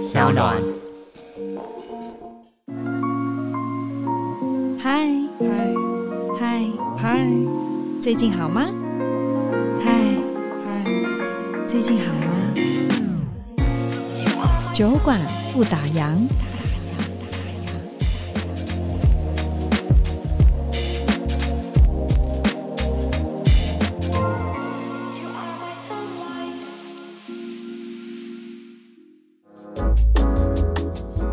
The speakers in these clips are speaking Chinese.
小暖。嗨嗨嗨嗨，最近好吗？嗨嗨，最近好吗？酒馆不打烊。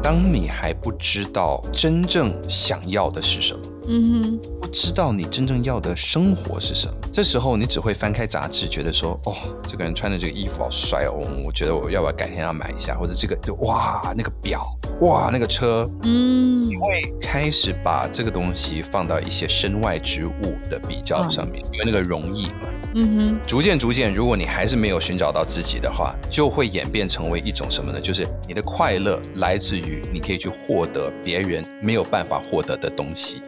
当你还不知道真正想要的是什么，嗯哼，不知道你真正要的生活是什么，这时候你只会翻开杂志，觉得说，哦，这个人穿的这个衣服好帅哦，我觉得我要不要改天要买一下，或者这个就哇，那个表，哇，那个车，嗯，你会开始把这个东西放到一些身外之物的比较上面，因为那个容易嘛。嗯哼，逐渐逐渐，如果你还是没有寻找到自己的话，就会演变成为一种什么呢？就是你的快乐来自于你可以去获得别人没有办法获得的东西。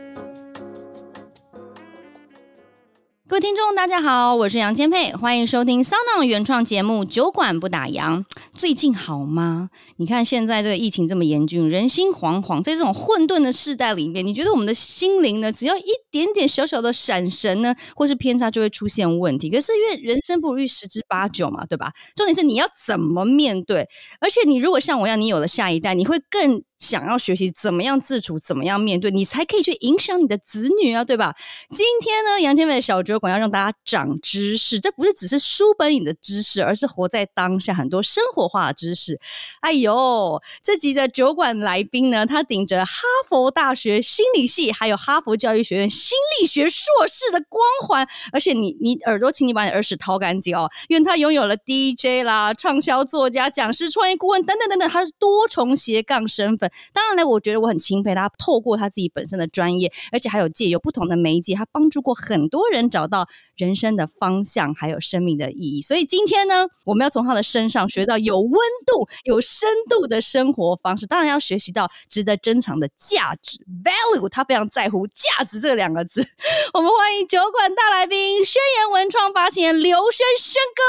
各位听众，大家好，我是杨千霈，欢迎收听 SoundOn 原创节目《酒馆不打烊》。最近好吗？你看现在这个疫情这么严峻，人心惶惶，在这种混沌的世代里面，你觉得我们的心灵呢，只要一点点小小的闪神呢，或是偏差，就会出现问题。可是因为人生不如意十之八九嘛，对吧？重点是你要怎么面对，而且你如果像我一样，你有了下一代，你会更。想要学习怎么样自处，怎么样面对，你才可以去影响你的子女啊，对吧？今天呢，杨千霈的小酒馆要让大家长知识，这不是只是书本里的知识，而是活在当下很多生活化知识。哎呦，这集的酒馆来宾呢，他顶着哈佛大学心理系，还有哈佛教育学院心理学硕士的光环，而且你你耳朵，请你把你耳屎掏干净哦，因为他拥有了 DJ 啦、畅销作家、讲师、创业顾问等等等等，他是多重斜杠身份。当然了，我觉得我很钦佩他，透过他自己本身的专业，而且还有借由不同的媒介，他帮助过很多人找到人生的方向，还有生命的意义。所以今天呢，我们要从他的身上学到有温度、有深度的生活方式。当然要学习到值得珍藏的价值 （value），他非常在乎价值这两个字。我们欢迎酒馆大来宾，宣言文创发行人刘轩轩哥。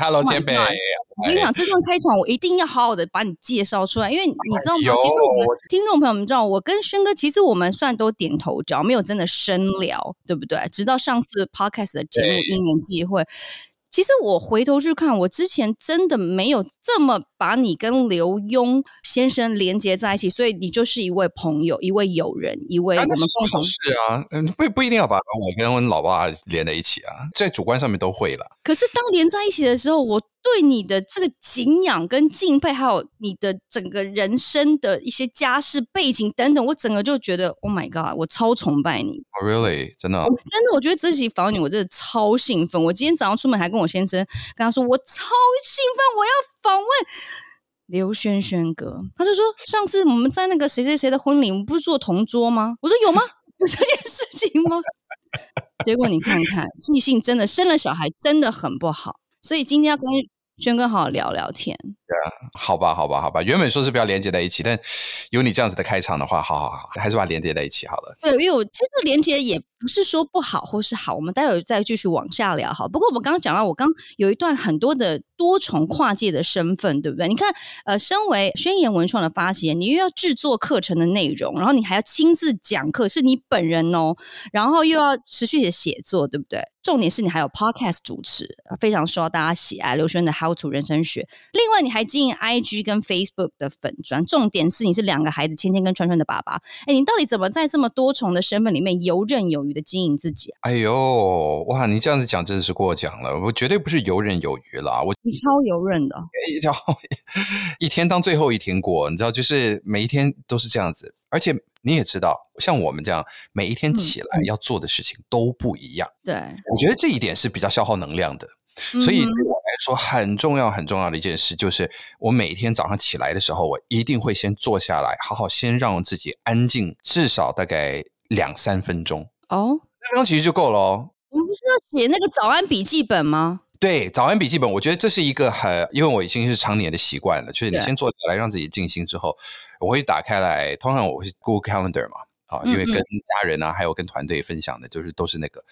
Yo，Hello，前辈。我跟你讲，这段开场我一定要好好的把你介绍出来，因为你知道吗？其实我们听众朋友们知道，我跟轩哥其实我们算都点头之交，没有真的深聊，对不对？直到上次 Podcast 的节目因缘际会。其实我回头去看，我之前真的没有这么把你跟刘墉先生连接在一起，所以你就是一位朋友，一位友人，一位我们共同是啊，嗯，不不一定要把我跟我老爸连在一起啊，在主观上面都会了。可是当连在一起的时候，我。对你的这个敬仰跟敬佩，还有你的整个人生的一些家世背景等等，我整个就觉得，Oh my God，我超崇拜你。Oh, really？真的？真的，我觉得这期访问你，我真的超兴奋。我今天早上出门还跟我我先生跟他说，我超兴奋，我要访问刘轩轩哥。他就说，上次我们在那个谁谁谁的婚礼，我们不是坐同桌吗？我说有吗？有这件事情吗？结果你看看，异性真的生了小孩真的很不好。所以今天要跟轩哥好好聊聊天。好吧，好吧，好吧。原本说是不要连接在一起，但有你这样子的开场的话，好好好，还是把它连接在一起好了。对，因为我其实连接也不是说不好或是好，我们待会再继续往下聊好。不过我们刚刚讲到，我刚有一段很多的多重跨界的身份，对不对？你看，呃，身为宣言文创的发起人，你又要制作课程的内容，然后你还要亲自讲课，是你本人哦，然后又要持续的写作，对不对？重点是你还有 podcast 主持，非常受到大家喜爱。刘轩的 How to 人生学，另外你还经营 IG 跟 Facebook 的粉砖。重点是你是两个孩子，芊芊跟川川的爸爸。哎，你到底怎么在这么多重的身份里面游刃有余的经营自己啊？哎呦，哇，你这样子讲真的是过奖了，我绝对不是游刃有余啦，我你超游刃的，一条一天当最后一天过，你知道，就是每一天都是这样子，而且。你也知道，像我们这样每一天起来要做的事情都不一样。对，我觉得这一点是比较消耗能量的。所以对我来说，很重要很重要的一件事就是，我每一天早上起来的时候，我一定会先坐下来，好好先让自己安静，至少大概两三分钟。哦，两分钟其实就够了哦。我们不是要写那个早安笔记本吗？对，早安笔记本，我觉得这是一个很，因为我已经是常年的习惯了，就是你先坐下来让自己静心之后，我会打开来，通常我会 Google Calendar 嘛，啊，因为跟家人啊，还有跟团队分享的，就是都是那个，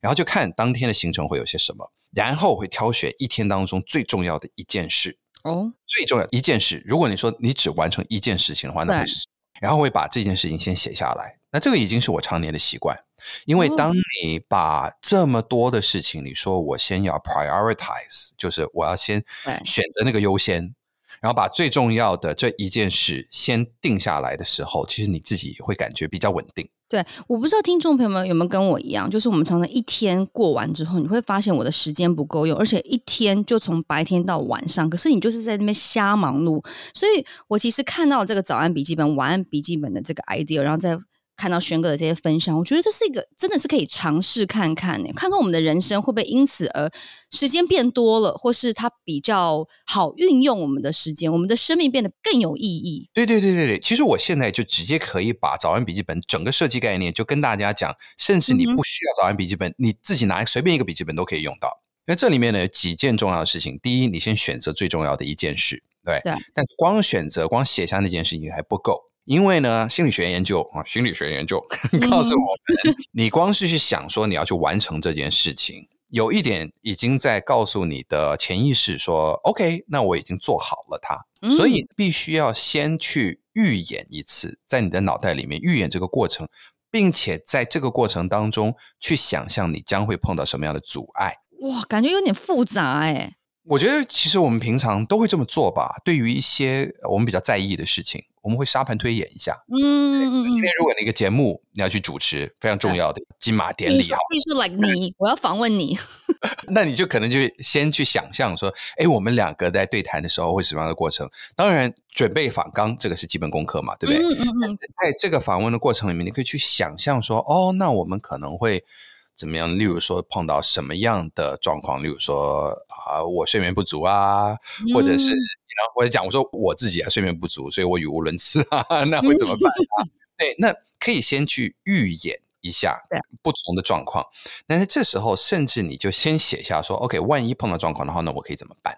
然后就看当天的行程会有些什么，然后会挑选一天当中最重要的一件事。哦，最重要一件事，如果你说你只完成一件事情的话，那会是，然后会把这件事情先写下来。那这个已经是我常年的习惯，因为当你把这么多的事情，你说我先要 prioritize，就是我要先选择那个优先。然后把最重要的这一件事先定下来的时候，其实你自己会感觉比较稳定。对，我不知道听众朋友们有没有跟我一样，就是我们常常一天过完之后，你会发现我的时间不够用，而且一天就从白天到晚上，可是你就是在那边瞎忙碌。所以我其实看到这个早安笔记本、晚安笔记本的这个 idea，然后再。看到轩哥的这些分享，我觉得这是一个真的是可以尝试看看呢，看看我们的人生会不会因此而时间变多了，或是它比较好运用我们的时间，我们的生命变得更有意义。对对对对对，其实我现在就直接可以把早安笔记本整个设计概念就跟大家讲，甚至你不需要早安笔记本，嗯、你自己拿随便一个笔记本都可以用到。那这里面呢有几件重要的事情，第一，你先选择最重要的一件事，对对，但光选择光写下那件事情还不够。因为呢，心理学研究啊，心理学研究 告诉我们，你光是去想说你要去完成这件事情，有一点已经在告诉你的潜意识说，OK，那我已经做好了它，所以必须要先去预演一次，在你的脑袋里面预演这个过程，并且在这个过程当中去想象你将会碰到什么样的阻碍。哇，感觉有点复杂哎。我觉得其实我们平常都会这么做吧，对于一些我们比较在意的事情。我们会沙盘推演一下，嗯，今天如果那个节目你要去主持，非常重要的金马典礼，哈，必须 like 你，我要访问你，那你就可能就先去想象说，哎，我们两个在对谈的时候会什么样的过程？当然，准备访纲这个是基本功课嘛，对不对？嗯嗯嗯。但是在这个访问的过程里面，你可以去想象说，哦，那我们可能会。怎么样？例如说碰到什么样的状况？例如说啊，我睡眠不足啊，或者是，然后或者讲我说我自己啊睡眠不足，所以我语无伦次啊，那会怎么办啊？对，那可以先去预演。一下不同的状况，但是这时候甚至你就先写下说，OK，万一碰到状况的话，那我可以怎么办？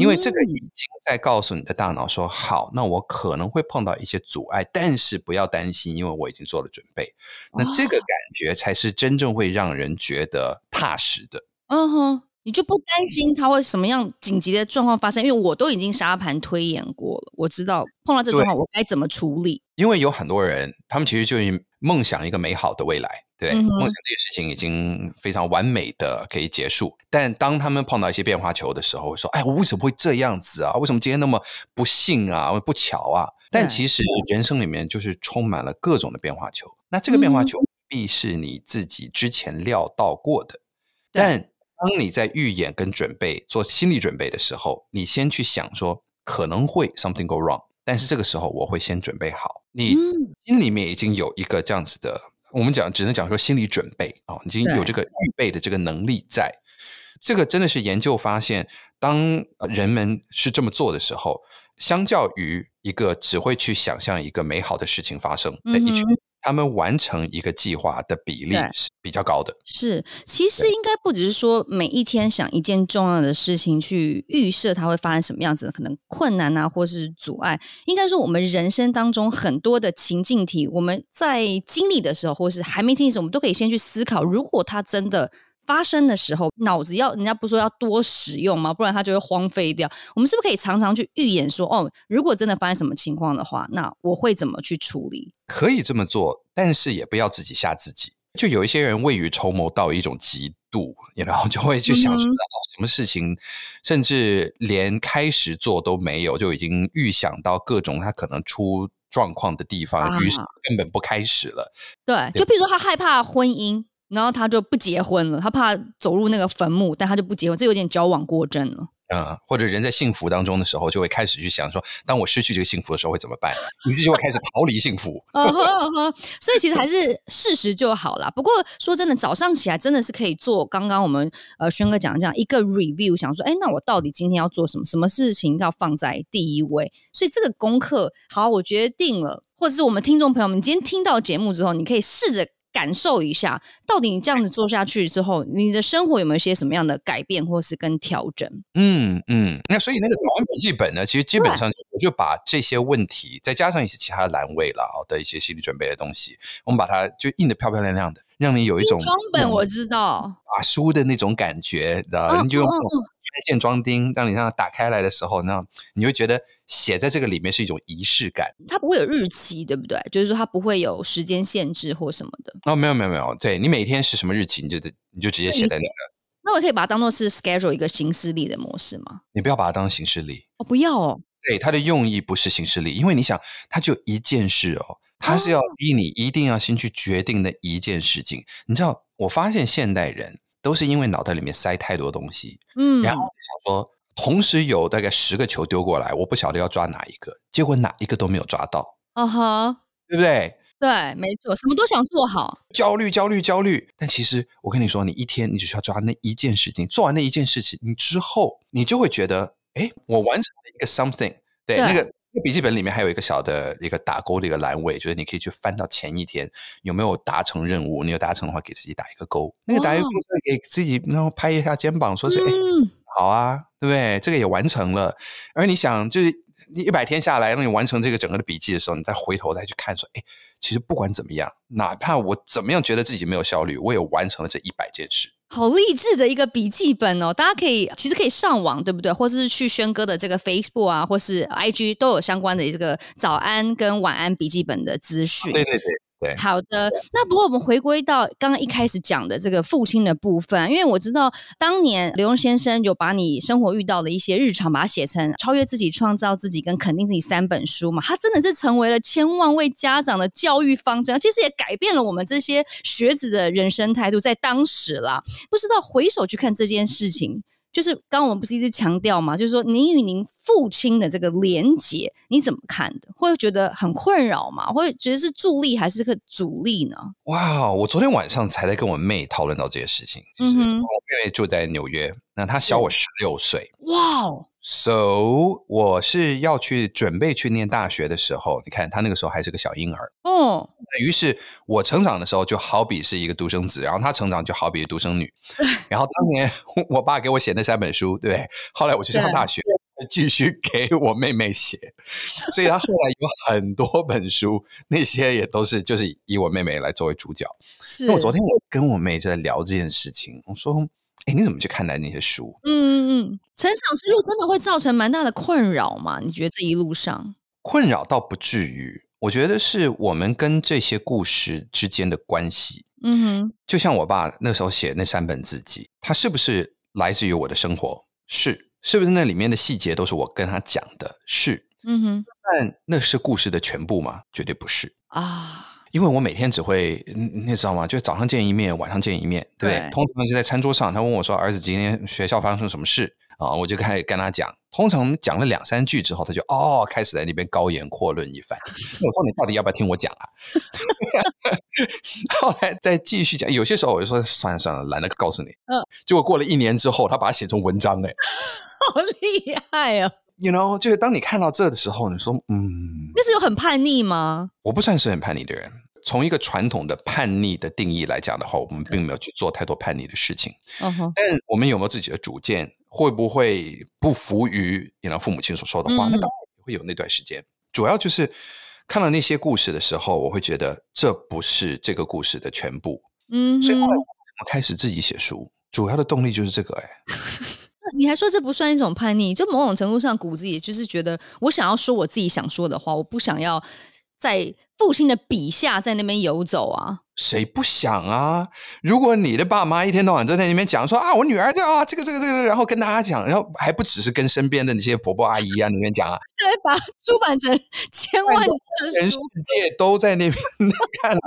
因为这个已经在告诉你的大脑说，好，那我可能会碰到一些阻碍，但是不要担心，因为我已经做了准备。那这个感觉才是真正会让人觉得踏实的。嗯哼，你就不担心他会什么样紧急的状况发生，因为我都已经沙盘推演过了，我知道碰到这状况我该怎么处理。因为有很多人，他们其实就梦想一个美好的未来，对，嗯、梦想这件事情已经非常完美的可以结束。但当他们碰到一些变化球的时候，会说：“哎，我为什么会这样子啊？为什么今天那么不幸啊？不巧啊？”但其实人生里面就是充满了各种的变化球。那这个变化球必是你自己之前料到过的。但当你在预演跟准备做心理准备的时候，你先去想说可能会 something go wrong。但是这个时候，我会先准备好。你心里面已经有一个这样子的，我们讲只能讲说心理准备啊，已经有这个预备的这个能力在。这个真的是研究发现，当人们是这么做的时候，相较于一个只会去想象一个美好的事情发生的一群。他们完成一个计划的比例是比较高的。是，其实应该不只是说每一天想一件重要的事情去预设它会发生什么样子的可能困难啊，或是阻碍。应该说，我们人生当中很多的情境题，我们在经历的时候，或是还没经历的时候，我们都可以先去思考，如果它真的。发生的时候，脑子要人家不说要多使用吗？不然它就会荒废掉。我们是不是可以常常去预演说，哦，如果真的发生什么情况的话，那我会怎么去处理？可以这么做，但是也不要自己吓自己。就有一些人未雨绸缪到一种极度，然后就会去想说，什么事情，嗯、甚至连开始做都没有，就已经预想到各种他可能出状况的地方，啊、于是根本不开始了。对，对就比如说他害怕婚姻。然后他就不结婚了，他怕走入那个坟墓，但他就不结婚，这有点矫枉过正了。嗯，或者人在幸福当中的时候，就会开始去想说，当我失去这个幸福的时候会怎么办？于是 就会开始逃离幸福。所以其实还是事实就好啦。不过说真的，早上起来真的是可以做刚刚我们呃轩哥讲的这样一个 review，想说，哎，那我到底今天要做什么？什么事情要放在第一位？所以这个功课，好，我决定了，或者是我们听众朋友们，你今天听到节目之后，你可以试着。感受一下，到底你这样子做下去之后，你的生活有没有一些什么样的改变，或是跟调整？嗯嗯，那所以那个早安笔记本呢，其实基本上我就把这些问题，再加上一些其他栏位了的一些心理准备的东西，我们把它就印的漂漂亮亮的。让你有一种装本我知道把书的那种感觉，知道？你就用拆线装订，当你让它打开来的时候，那你会觉得写在这个里面是一种仪式感。它不会有日期，对不对？就是说它不会有时间限制或什么的。哦，没有没有没有，对你每天是什么日期，你就你就直接写在那个。那我可以把它当做是 schedule 一个行事历的模式吗？你不要把它当行事历哦，不要哦。对，它的用意不是行事历，因为你想，它就一件事哦，它是要逼你一定要先去决定的一件事情。哦、你知道，我发现现代人都是因为脑袋里面塞太多东西，嗯，然后想说，同时有大概十个球丢过来，我不晓得要抓哪一个，结果哪一个都没有抓到，啊哈，对不对？对，没错，什么都想做好，焦虑，焦虑，焦虑。但其实我跟你说，你一天你只需要抓那一件事情，做完那一件事情，你之后你就会觉得。哎，我完成了一个 something，对，对那个那个笔记本里面还有一个小的一个打勾的一个栏位，就是你可以去翻到前一天有没有达成任务，你有达成的话，给自己打一个勾。那个打一个勾，给自己然后拍一下肩膀，说是哎、嗯，好啊，对不对？这个也完成了。而你想，就是你一百天下来，让你完成这个整个的笔记的时候，你再回头再去看，说，哎，其实不管怎么样，哪怕我怎么样觉得自己没有效率，我也完成了这一百件事。好励志的一个笔记本哦！大家可以其实可以上网，对不对？或是去轩哥的这个 Facebook 啊，或是 IG 都有相关的这个早安跟晚安笔记本的资讯。对对对。好的，那不过我们回归到刚刚一开始讲的这个父亲的部分，因为我知道当年刘墉先生有把你生活遇到的一些日常，把它写成《超越自己、创造自己跟肯定自己》三本书嘛，他真的是成为了千万位家长的教育方针，其实也改变了我们这些学子的人生态度，在当时啦，不知道回首去看这件事情。就是刚刚我们不是一直强调嘛，就是说您与您父亲的这个连结，你怎么看的？会觉得很困扰吗？会觉得是助力还是个阻力呢？哇，我昨天晚上才在跟我妹讨论到这些事情。嗯哼，我妹妹住在纽约，那她小我十六岁。哇。So，我是要去准备去念大学的时候，你看他那个时候还是个小婴儿哦。于是我成长的时候就好比是一个独生子，然后他成长就好比独生女。然后当年我爸给我写那三本书，对？后来我去上大学，继续给我妹妹写，所以他后来有很多本书，那些也都是就是以我妹妹来作为主角。是。那我昨天我跟我妹在聊这件事情，我说。哎，你怎么去看待那些书？嗯嗯嗯，成长之路真的会造成蛮大的困扰吗？你觉得这一路上困扰倒不至于，我觉得是我们跟这些故事之间的关系。嗯哼，就像我爸那时候写那三本字集，他是不是来自于我的生活？是，是不是那里面的细节都是我跟他讲的？是，嗯哼，但那是故事的全部吗？绝对不是啊。因为我每天只会，你知道吗？就早上见一面，晚上见一面，对不对？对。通常就在餐桌上，他问我说：“儿子，今天学校发生什么事？”啊，我就开始跟他讲。通常讲了两三句之后，他就哦，开始在那边高言阔论一番。我说：“你到底要不要听我讲啊？” 后来再继续讲。有些时候我就说：“算了算了，懒得告诉你。”嗯。结果过了一年之后，他把它写成文章，哎，好厉害哦！You know，就是当你看到这的时候，你说：“嗯，那是有很叛逆吗？”我不算是很叛逆的人。从一个传统的叛逆的定义来讲的话，我们并没有去做太多叛逆的事情。嗯哼，但我们有没有自己的主见？会不会不服于你父母亲所说的话？嗯、那当然会有那段时间。主要就是看到那些故事的时候，我会觉得这不是这个故事的全部。嗯，所以后来我开始自己写书，主要的动力就是这个。哎，你还说这不算一种叛逆？就某种程度上，骨子里就是觉得我想要说我自己想说的话，我不想要在。父亲的笔下在那边游走啊，谁不想啊？如果你的爸妈一天到晚都在那边讲说啊，我女儿这啊，这个这个这个，然后跟大家讲，然后还不只是跟身边的那些婆婆阿姨啊那边讲啊，对，把出版成千万册，全世界都在那边 看了，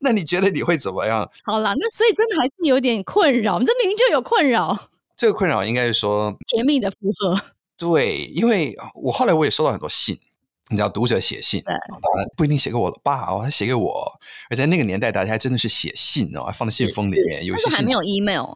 那你觉得你会怎么样？好啦，那所以真的还是有点困扰，这明明就有困扰。这个困扰应该是说甜蜜的负荷。对，因为我后来我也收到很多信。你知道读者写信，当然不一定写给我的爸哦，他写给我。而在那个年代，大家还真的是写信哦，还放在信封里面。有些还没有 email。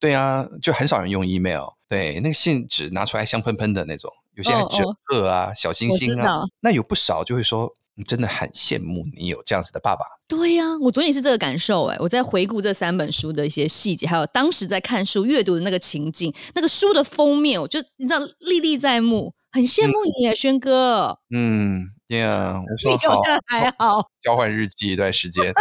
对啊，就很少人用 email。对，那个信纸拿出来香喷喷的那种，有些还折鹤啊、哦哦、小星星啊。那有不少就会说，你真的很羡慕你有这样子的爸爸。对呀、啊，我昨天也是这个感受哎。我在回顾这三本书的一些细节，还有当时在看书阅读的那个情境，那个书的封面，我就你知道历历在目。很羡慕你啊，轩哥。嗯，Yeah，我说好，还好，交换日记一段时间，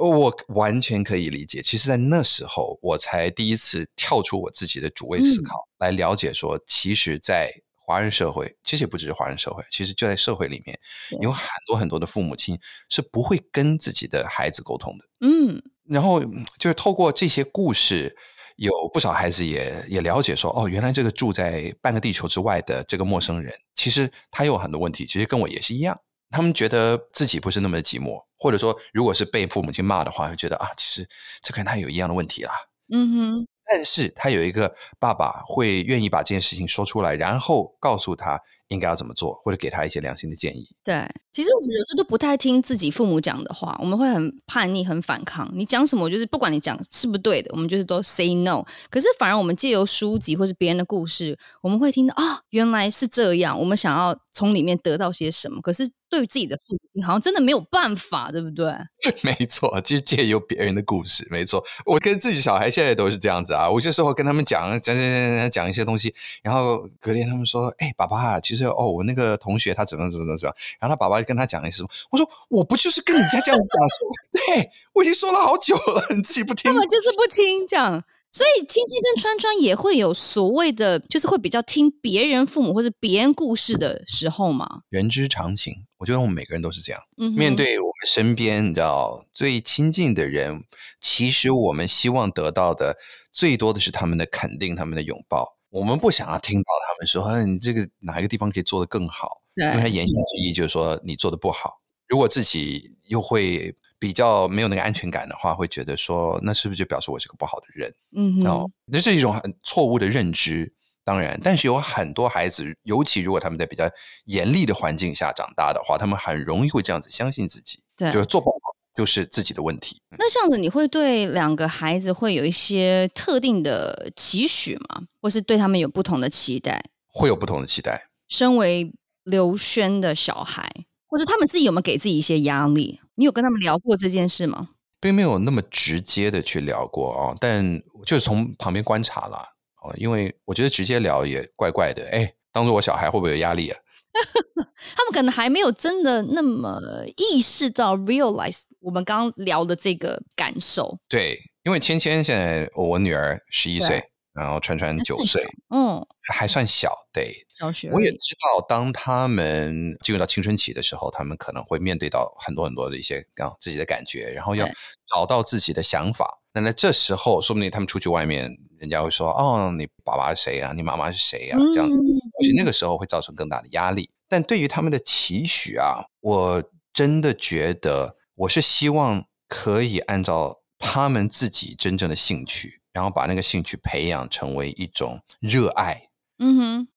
我完全可以理解。其实，在那时候，我才第一次跳出我自己的主位思考，嗯、来了解说，其实，在华人社会，其实也不只是华人社会，其实就在社会里面，有很多很多的父母亲是不会跟自己的孩子沟通的。嗯，然后就是透过这些故事。有不少孩子也也了解说，哦，原来这个住在半个地球之外的这个陌生人，其实他有很多问题，其实跟我也是一样。他们觉得自己不是那么的寂寞，或者说，如果是被父母亲骂的话，会觉得啊，其实这个人他有一样的问题啦。嗯哼。但是他有一个爸爸会愿意把这件事情说出来，然后告诉他。应该要怎么做，或者给他一些良心的建议。对，其实我们有时都不太听自己父母讲的话，我们会很叛逆、很反抗。你讲什么，就是不管你讲是不对的，我们就是都 say no。可是反而我们借由书籍或是别人的故事，我们会听到啊、原来是这样。我们想要从里面得到些什么，可是。对于自己的父亲，好像真的没有办法，对不对？没错，就是借由别人的故事。没错，我跟自己小孩现在都是这样子啊。我有时候跟他们讲讲讲讲讲讲一些东西，然后隔天他们说：“哎，爸爸，其实哦，我那个同学他怎么怎么怎么怎么。”然后他爸爸跟他讲一些什么，我说：“我不就是跟你家这样讲说？对，我已经说了好久了，你自己不听。”他们就是不听讲。所以，青青跟川川也会有所谓的，就是会比较听别人父母或者别人故事的时候嘛。人之常情，我觉得我们每个人都是这样。嗯，面对我们身边，你知道最亲近的人，其实我们希望得到的最多的是他们的肯定，他们的拥抱。我们不想要听到他们说：“哎，你这个哪一个地方可以做得更好？”对，因为他言下之意就是说你做的不好。如果自己又会。比较没有那个安全感的话，会觉得说，那是不是就表示我是个不好的人？嗯哼，哦，那是一种很错误的认知。当然，但是有很多孩子，尤其如果他们在比较严厉的环境下长大的话，他们很容易会这样子相信自己，对，就是做不好就是自己的问题。那这样子，你会对两个孩子会有一些特定的期许吗？或是对他们有不同的期待？会有不同的期待。身为刘轩的小孩，或者他们自己有没有给自己一些压力？你有跟他们聊过这件事吗？并没有那么直接的去聊过哦，但就是从旁边观察啦哦，因为我觉得直接聊也怪怪的。哎，当做我小孩会不会有压力啊？他们可能还没有真的那么意识到 realize 我们刚刚聊的这个感受。对，因为芊芊现在我女儿十一岁，然后川川九岁，嗯，还算小，对。小学我也知道，当他们进入到青春期的时候，他们可能会面对到很多很多的一些啊自己的感觉，然后要找到自己的想法。那在这时候，说不定他们出去外面，人家会说：“哦，你爸爸是谁啊？你妈妈是谁啊？”这样子，或许那个时候会造成更大的压力。但对于他们的期许啊，我真的觉得，我是希望可以按照他们自己真正的兴趣，然后把那个兴趣培养成为一种热爱。嗯哼。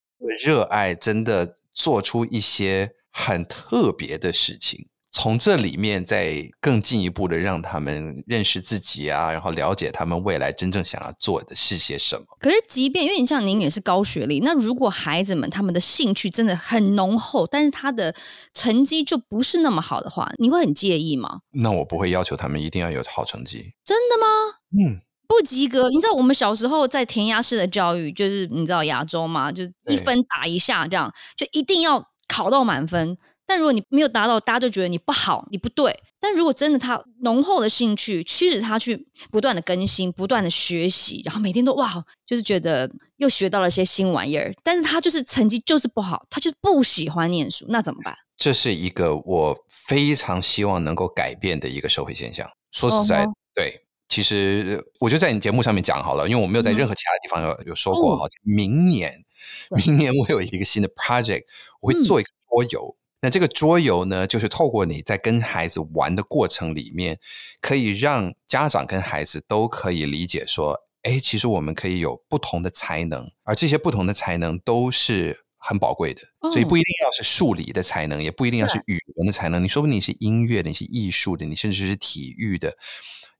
热爱真的做出一些很特别的事情，从这里面再更进一步的让他们认识自己啊，然后了解他们未来真正想要做的是些什么。可是，即便因为你像您也是高学历，那如果孩子们他们的兴趣真的很浓厚，但是他的成绩就不是那么好的话，你会很介意吗？那我不会要求他们一定要有好成绩。真的吗？嗯。不及格，你知道我们小时候在填鸭式的教育，就是你知道亚洲嘛，就是一分打一下这样，就一定要考到满分。但如果你没有达到，大家就觉得你不好，你不对。但如果真的他浓厚的兴趣驱使他去不断的更新、不断的学习，然后每天都哇，就是觉得又学到了一些新玩意儿，但是他就是成绩就是不好，他就是不喜欢念书，那怎么办？这是一个我非常希望能够改变的一个社会现象。说实在，哦、对。其实我就在你节目上面讲好了，因为我没有在任何其他地方有有说过。好、嗯，明年，明年我有一个新的 project，我会做一个桌游。嗯、那这个桌游呢，就是透过你在跟孩子玩的过程里面，可以让家长跟孩子都可以理解说，哎，其实我们可以有不同的才能，而这些不同的才能都是很宝贵的。嗯、所以不一定要是数理的才能，也不一定要是语文的才能。你说不定你是音乐的，你是艺术的，你甚至是体育的。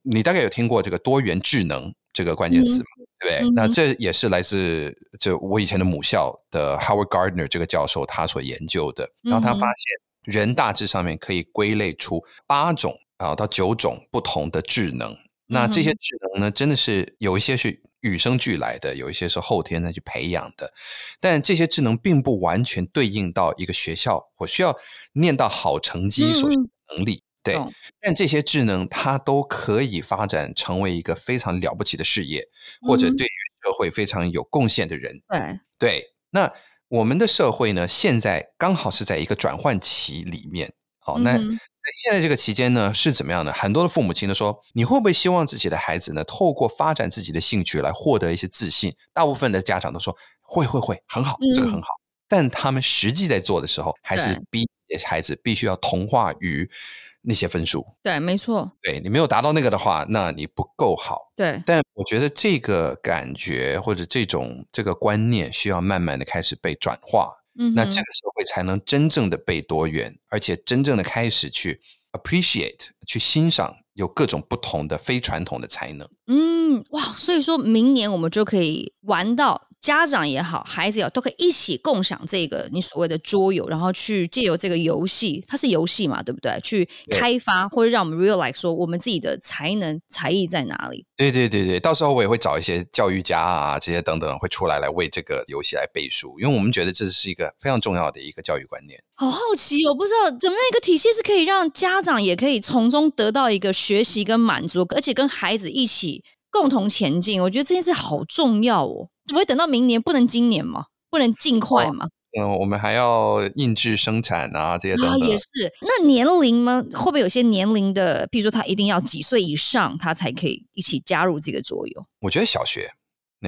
你大概有听过这个多元智能这个关键词吗？嗯、对不对？嗯、那这也是来自就我以前的母校的 Howard Gardner 这个教授他所研究的。然后他发现人大致上面可以归类出八种啊到九种不同的智能。那这些智能呢，真的是有一些是与生俱来的，有一些是后天再去培养的。但这些智能并不完全对应到一个学校，我需要念到好成绩所需的能力。嗯、对，哦、但这些智能它都可以发展成为一个非常了不起的事业，或者对于社会非常有贡献的人。对对，那我们的社会呢，现在刚好是在一个转换期里面。好，那。嗯在现在这个期间呢，是怎么样呢？很多的父母亲都说，你会不会希望自己的孩子呢，透过发展自己的兴趣来获得一些自信？大部分的家长都说会会会，很好，这个很好。嗯、但他们实际在做的时候，还是逼孩子必须要同化于那些分数。对，没错。对，你没有达到那个的话，那你不够好。对。但我觉得这个感觉或者这种这个观念需要慢慢的开始被转化。嗯，那这个社会才能真正的被多元，而且真正的开始去 appreciate 去欣赏有各种不同的非传统的才能。嗯，哇，所以说明年我们就可以玩到。家长也好，孩子也好，都可以一起共享这个你所谓的桌游，然后去借由这个游戏，它是游戏嘛，对不对？去开发或者让我们 realize 说我们自己的才能才艺在哪里？对对对对，到时候我也会找一些教育家啊，这些等等会出来来为这个游戏来背书，因为我们觉得这是一个非常重要的一个教育观念。好好奇，我不知道怎么样一个体系是可以让家长也可以从中得到一个学习跟满足，而且跟孩子一起共同前进。我觉得这件事好重要哦。怎么会等到明年？不能今年吗？不能尽快吗？嗯，我们还要印制生产啊，这些等等。啊，也是。那年龄吗？会不会有些年龄的？比如说，他一定要几岁以上，他才可以一起加入这个桌游？我觉得小学，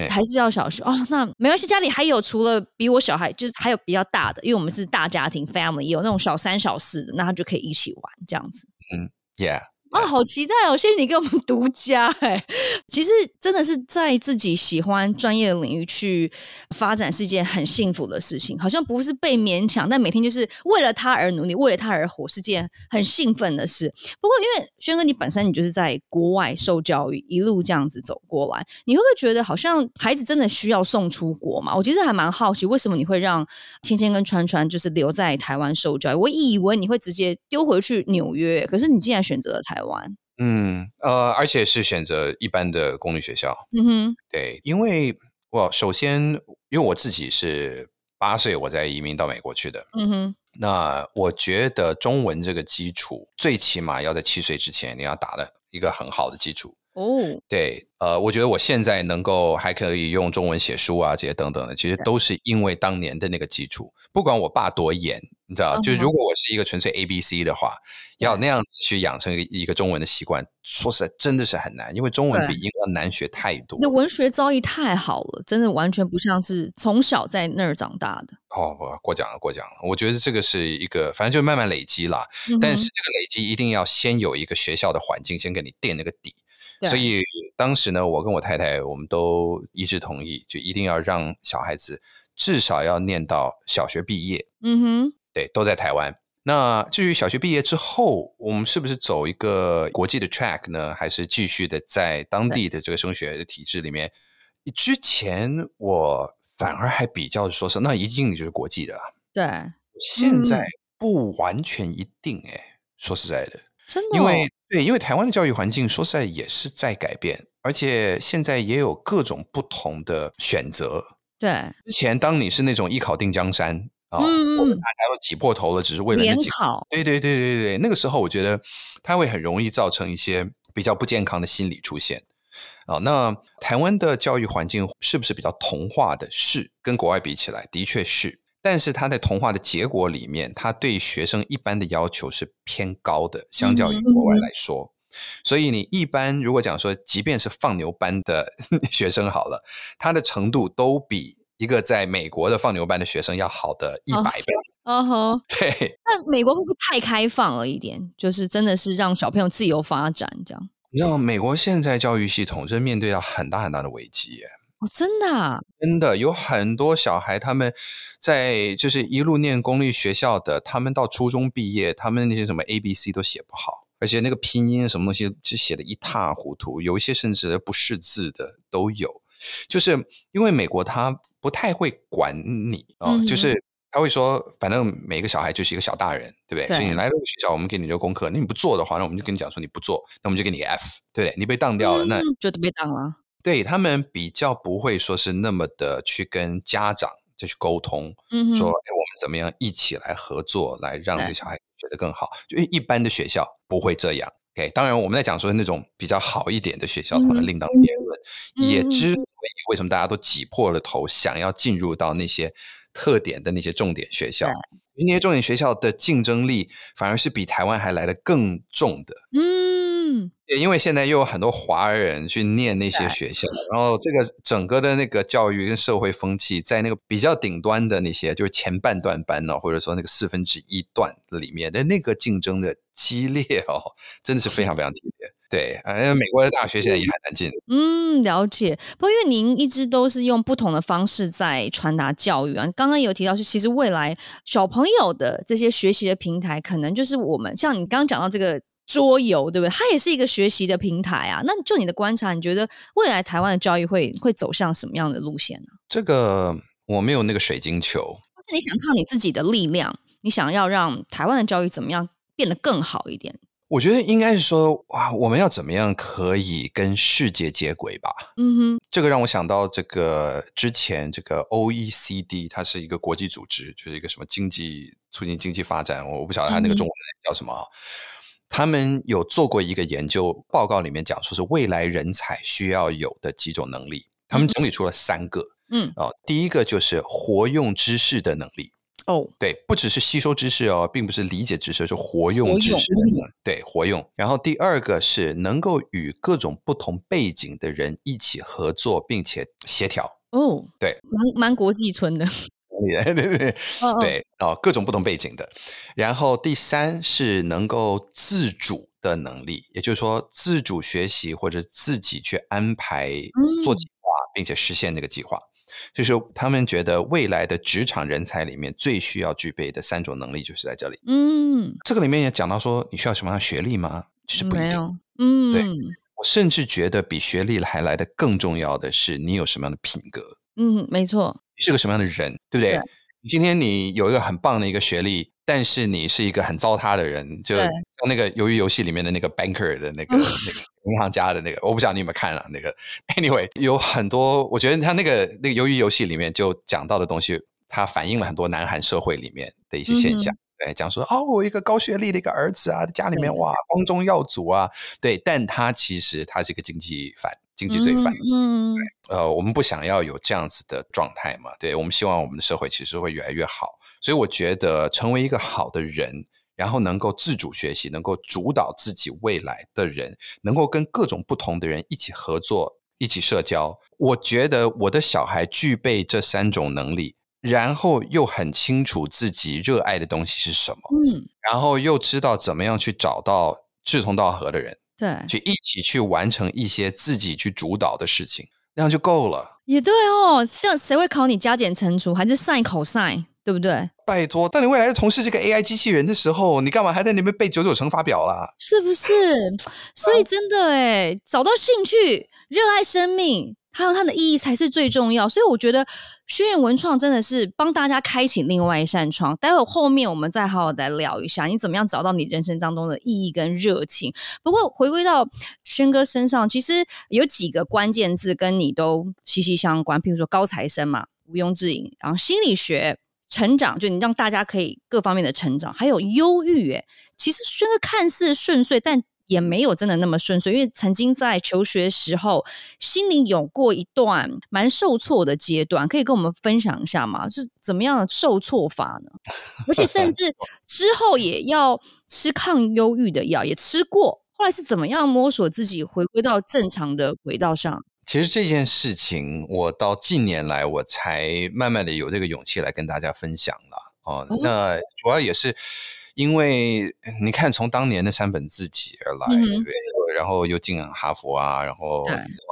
还是要小学哦。那没关系，家里还有除了比我小孩，就是还有比较大的，因为我们是大家庭 family，有那种小三、小四的，那他就可以一起玩这样子。嗯，Yeah。啊、好期待哦！谢谢你给我们独家哎。其实真的是在自己喜欢专业的领域去发展是一件很幸福的事情，好像不是被勉强，但每天就是为了他而努力，为了他而活，是件很兴奋的事。不过，因为轩哥你本身你就是在国外受教育，一路这样子走过来，你会不会觉得好像孩子真的需要送出国嘛？我其实还蛮好奇，为什么你会让芊芊跟川川就是留在台湾受教育？我以为你会直接丢回去纽约，可是你竟然选择了台湾。嗯，呃，而且是选择一般的公立学校。嗯哼，对，因为我首先，因为我自己是八岁我在移民到美国去的。嗯哼，那我觉得中文这个基础，最起码要在七岁之前你要打了一个很好的基础。哦，对，呃，我觉得我现在能够还可以用中文写书啊，这些等等的，其实都是因为当年的那个基础。不管我爸多严，你知道，就如果我是一个纯粹 A B C 的话，要那样子去养成一个中文的习惯，说实在真的是很难，因为中文比英文难学太多。那文学造诣太好了，真的完全不像是从小在那儿长大的。哦，不过奖了，过奖了。我觉得这个是一个，反正就慢慢累积啦。嗯、但是这个累积一定要先有一个学校的环境，先给你垫那个底。所以当时呢，我跟我太太我们都一致同意，就一定要让小孩子至少要念到小学毕业。嗯哼，对，都在台湾。那至于小学毕业之后，我们是不是走一个国际的 track 呢？还是继续的在当地的这个升学的体制里面？之前我反而还比较说是那一定就是国际的。对，现在不完全一定哎、欸，说实在的，真的、哦，因为。对，因为台湾的教育环境说实在也是在改变，而且现在也有各种不同的选择。对，之前当你是那种一考定江山啊，嗯、我们大家都挤破头了，只是为了那几考。对对对对对，那个时候我觉得它会很容易造成一些比较不健康的心理出现啊。那台湾的教育环境是不是比较同化的？是，跟国外比起来，的确是。但是他在同化的结果里面，他对学生一般的要求是偏高的，相较于国外来说。所以你一般如果讲说，即便是放牛班的 学生好了，他的程度都比一个在美国的放牛班的学生要好的一百倍。嗯哼，哦、对。那美国会不会太开放了一点？就是真的是让小朋友自由发展这样？你知道，美国现在教育系统真面对到很大很大的危机耶。哦，真的啊，真的有很多小孩，他们在就是一路念公立学校的，他们到初中毕业，他们那些什么 A B C 都写不好，而且那个拼音什么东西就写的一塌糊涂，有一些甚至不识字的都有。就是因为美国他不太会管你啊，哦嗯、就是他会说，反正每个小孩就是一个小大人，对不对？对，所以你来了这个学校，我们给你留功课，那你不做的话，那我们就跟你讲说你不做，那我们就给你个 F，对不对？你被当掉了，嗯、那就都被当了。对，他们比较不会说是那么的去跟家长就去沟通，嗯，说哎，我们怎么样一起来合作，来让这个小孩学得更好。就一般的学校不会这样。OK，当然我们在讲说那种比较好一点的学校的话，那另当别论。嗯、也之所以为什么大家都挤破了头想要进入到那些特点的那些重点学校，那些重点学校的竞争力反而是比台湾还来得更重的。嗯，因为现在又有很多华人去念那些学校，然后这个整个的那个教育跟社会风气，在那个比较顶端的那些，就是前半段班呢，或者说那个四分之一段里面的那个竞争的激烈哦，真的是非常非常激烈。对，因为美国的大学现在也很难进。嗯，了解。不过因为您一直都是用不同的方式在传达教育啊，刚刚有提到是，其实未来小朋友的这些学习的平台，可能就是我们像你刚刚讲到这个桌游，对不对？它也是一个学习的平台啊。那就你的观察，你觉得未来台湾的教育会会走向什么样的路线呢？这个我没有那个水晶球，但是你想靠你自己的力量，你想要让台湾的教育怎么样变得更好一点？我觉得应该是说，哇，我们要怎么样可以跟世界接轨吧？嗯哼，这个让我想到这个之前这个 OECD，它是一个国际组织，就是一个什么经济促进经济发展，我不晓得它那个中文叫什么。嗯、他们有做过一个研究报告，里面讲说是未来人才需要有的几种能力，他们整理出了三个。嗯，哦，第一个就是活用知识的能力。哦，oh, 对，不只是吸收知识哦，并不是理解知识，是活用知识。用对，活用。然后第二个是能够与各种不同背景的人一起合作，并且协调。哦，oh, 对，蛮蛮国际村的。对对对，oh, oh. 对哦，各种不同背景的。然后第三是能够自主的能力，也就是说自主学习或者自己去安排做计划，嗯、并且实现那个计划。就是他们觉得未来的职场人才里面最需要具备的三种能力，就是在这里。嗯，这个里面也讲到说，你需要什么样的学历吗？其实不一定。嗯，对，我甚至觉得比学历还来的更重要的是，你有什么样的品格。嗯，没错。你是个什么样的人，对不对？对。今天你有一个很棒的一个学历。但是你是一个很糟蹋的人，就像那个鱿鱼游戏里面的那个 banker 的那个那个银行家的那个，我不知道你有没有看了那个。Anyway，有很多，我觉得他那个那个鱿鱼游戏里面就讲到的东西，它反映了很多南韩社会里面的一些现象。对，讲说哦，我一个高学历的一个儿子啊，家里面哇光宗耀祖啊，对，但他其实他是一个经济犯，经济罪犯。嗯，呃，我们不想要有这样子的状态嘛？对，我们希望我们的社会其实会越来越好。所以我觉得，成为一个好的人，然后能够自主学习，能够主导自己未来的人，能够跟各种不同的人一起合作、一起社交。我觉得我的小孩具备这三种能力，然后又很清楚自己热爱的东西是什么，嗯，然后又知道怎么样去找到志同道合的人，对，去一起去完成一些自己去主导的事情，那样就够了。也对哦，像谁会考你加减乘除，还是 sin cos？对不对？拜托，当你未来的同事是个 AI 机器人的时候，你干嘛还在那边背九九乘法表啦？是不是？所以真的哎，找到兴趣、热爱生命，还有它的意义才是最重要。所以我觉得学院文创真的是帮大家开启另外一扇窗。待会后面我们再好好的聊一下，你怎么样找到你人生当中的意义跟热情。不过回归到轩哥身上，其实有几个关键字跟你都息息相关，譬如说高材生嘛，毋庸置疑，然后心理学。成长，就你让大家可以各方面的成长，还有忧郁。哎，其实轩哥看似顺遂，但也没有真的那么顺遂，因为曾经在求学时候，心里有过一段蛮受挫的阶段，可以跟我们分享一下吗？是怎么样的受挫法呢？而且甚至之后也要吃抗忧郁的药，也吃过，后来是怎么样摸索自己回归到正常的轨道上？其实这件事情，我到近年来我才慢慢的有这个勇气来跟大家分享了哦。那主要也是因为你看，从当年的山本自己而来，嗯、对不对？然后又进哈佛啊，然后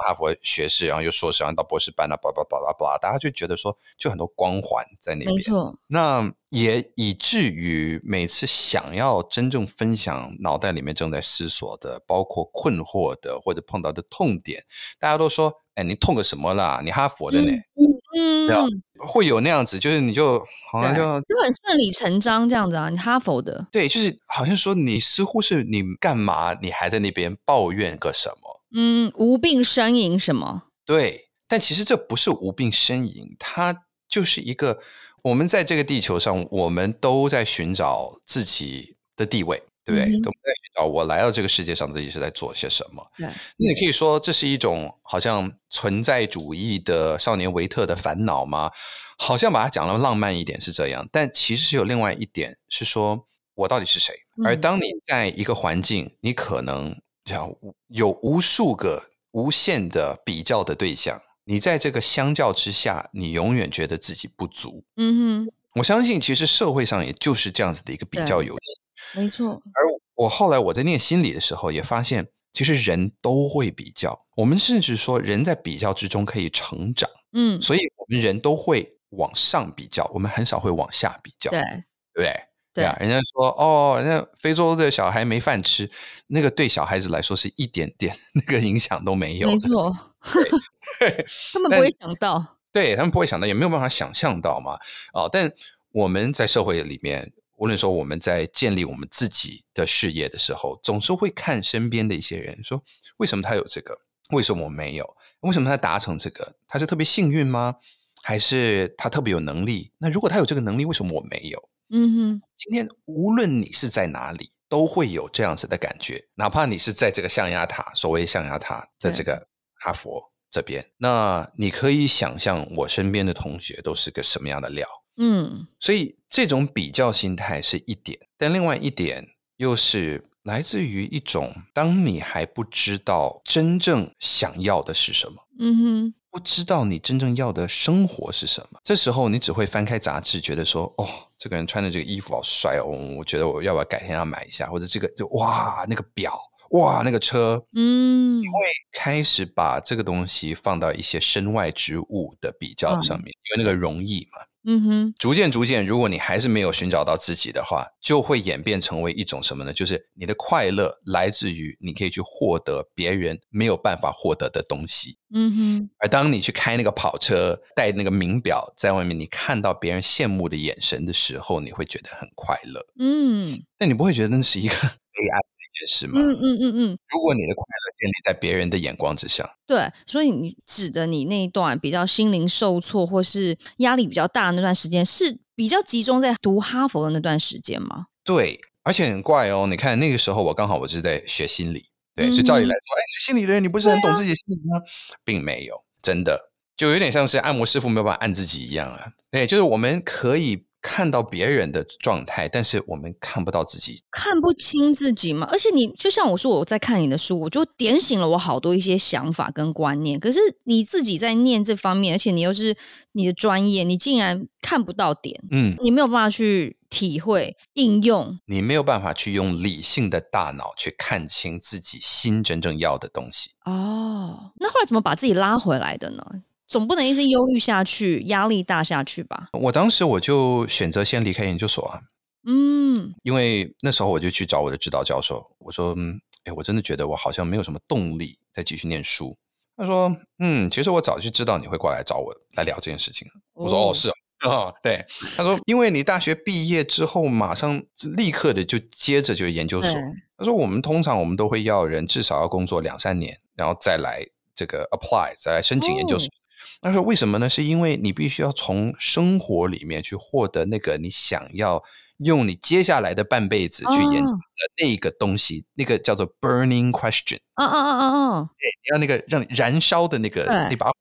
哈佛学士，然后又硕士，然后到博士班啊，巴拉巴拉巴拉，大家就觉得说，就很多光环在那边。没错。那也以至于每次想要真正分享脑袋里面正在思索的，包括困惑的或者碰到的痛点，大家都说：“哎，你痛个什么啦？你哈佛的呢？”嗯，嗯会有那样子，就是你就好像就就很顺理成章这样子啊，你哈佛的。对，就是好像说你似乎是你干嘛，你还在那边抱怨个什么？嗯，无病呻吟什么？对，但其实这不是无病呻吟，它就是一个我们在这个地球上，我们都在寻找自己的地位。对不对？都在寻找我来到这个世界上自己是在做些什么。对，那你可以说这是一种好像存在主义的少年维特的烦恼吗？好像把它讲的浪漫一点是这样，但其实是有另外一点是说，我到底是谁？而当你在一个环境，你可能像有无数个无限的比较的对象，你在这个相较之下，你永远觉得自己不足。嗯哼，我相信其实社会上也就是这样子的一个比较游戏。没错，而我后来我在念心理的时候，也发现其实人都会比较。我们甚至说，人在比较之中可以成长。嗯，所以我们人都会往上比较，我们很少会往下比较。对，对不对？对啊，人家说哦，那非洲的小孩没饭吃，那个对小孩子来说是一点点那个影响都没有。没错，他们不会想到，对他们不会想到，也没有办法想象到嘛。哦，但我们在社会里面。无论说我们在建立我们自己的事业的时候，总是会看身边的一些人，说为什么他有这个，为什么我没有？为什么他达成这个？他是特别幸运吗？还是他特别有能力？那如果他有这个能力，为什么我没有？嗯哼，今天无论你是在哪里，都会有这样子的感觉，哪怕你是在这个象牙塔，所谓象牙塔的这个哈佛这边，那你可以想象我身边的同学都是个什么样的料。嗯，所以这种比较心态是一点，但另外一点又是来自于一种，当你还不知道真正想要的是什么，嗯哼，不知道你真正要的生活是什么，这时候你只会翻开杂志，觉得说，哦，这个人穿的这个衣服好帅哦，我觉得我要不要改天要买一下，或者这个就哇，那个表，哇，那个车，嗯，你会开始把这个东西放到一些身外之物的比较上面，嗯，因为那个容易嘛。嗯哼，逐渐逐渐，如果你还是没有寻找到自己的话，就会演变成为一种什么呢？就是你的快乐来自于你可以去获得别人没有办法获得的东西。嗯哼，而当你去开那个跑车，戴那个名表，在外面你看到别人羡慕的眼神的时候，你会觉得很快乐。嗯，但你不会觉得那是一个 黑暗。也是吗？嗯嗯嗯嗯。如果你的快乐建立在别人的眼光之上，对，所以你指的你那一段比较心灵受挫或是压力比较大的那段时间，是比较集中在读哈佛的那段时间吗？对，而且很怪哦。你看那个时候，我刚好我是在学心理，对，嗯、所以照理来说，哎，学心理的人你不是很懂自己的心理吗？啊、并没有，真的就有点像是按摩师傅没有办法按自己一样啊。对，就是我们可以。看到别人的状态，但是我们看不到自己，看不清自己嘛。而且你就像我说，我在看你的书，我就点醒了我好多一些想法跟观念。可是你自己在念这方面，而且你又是你的专业，你竟然看不到点，嗯，你没有办法去体会应用，你没有办法去用理性的大脑去看清自己心真正要的东西。哦，那后来怎么把自己拉回来的呢？总不能一直忧郁下去，压力大下去吧？我当时我就选择先离开研究所啊，嗯，因为那时候我就去找我的指导教授，我说，嗯，哎，我真的觉得我好像没有什么动力再继续念书。他说，嗯，其实我早就知道你会过来找我来聊这件事情。我说，哦，是哦，哦，对。他说，因为你大学毕业之后马上立刻的就接着就研究所。他说，我们通常我们都会要人至少要工作两三年，然后再来这个 apply，再来申请研究所。哦他说：“为什么呢？是因为你必须要从生活里面去获得那个你想要用你接下来的半辈子去研究的那个东西，哦、那个叫做 burning question。嗯嗯嗯嗯嗯，对，你要那个让你燃烧的那个那把火。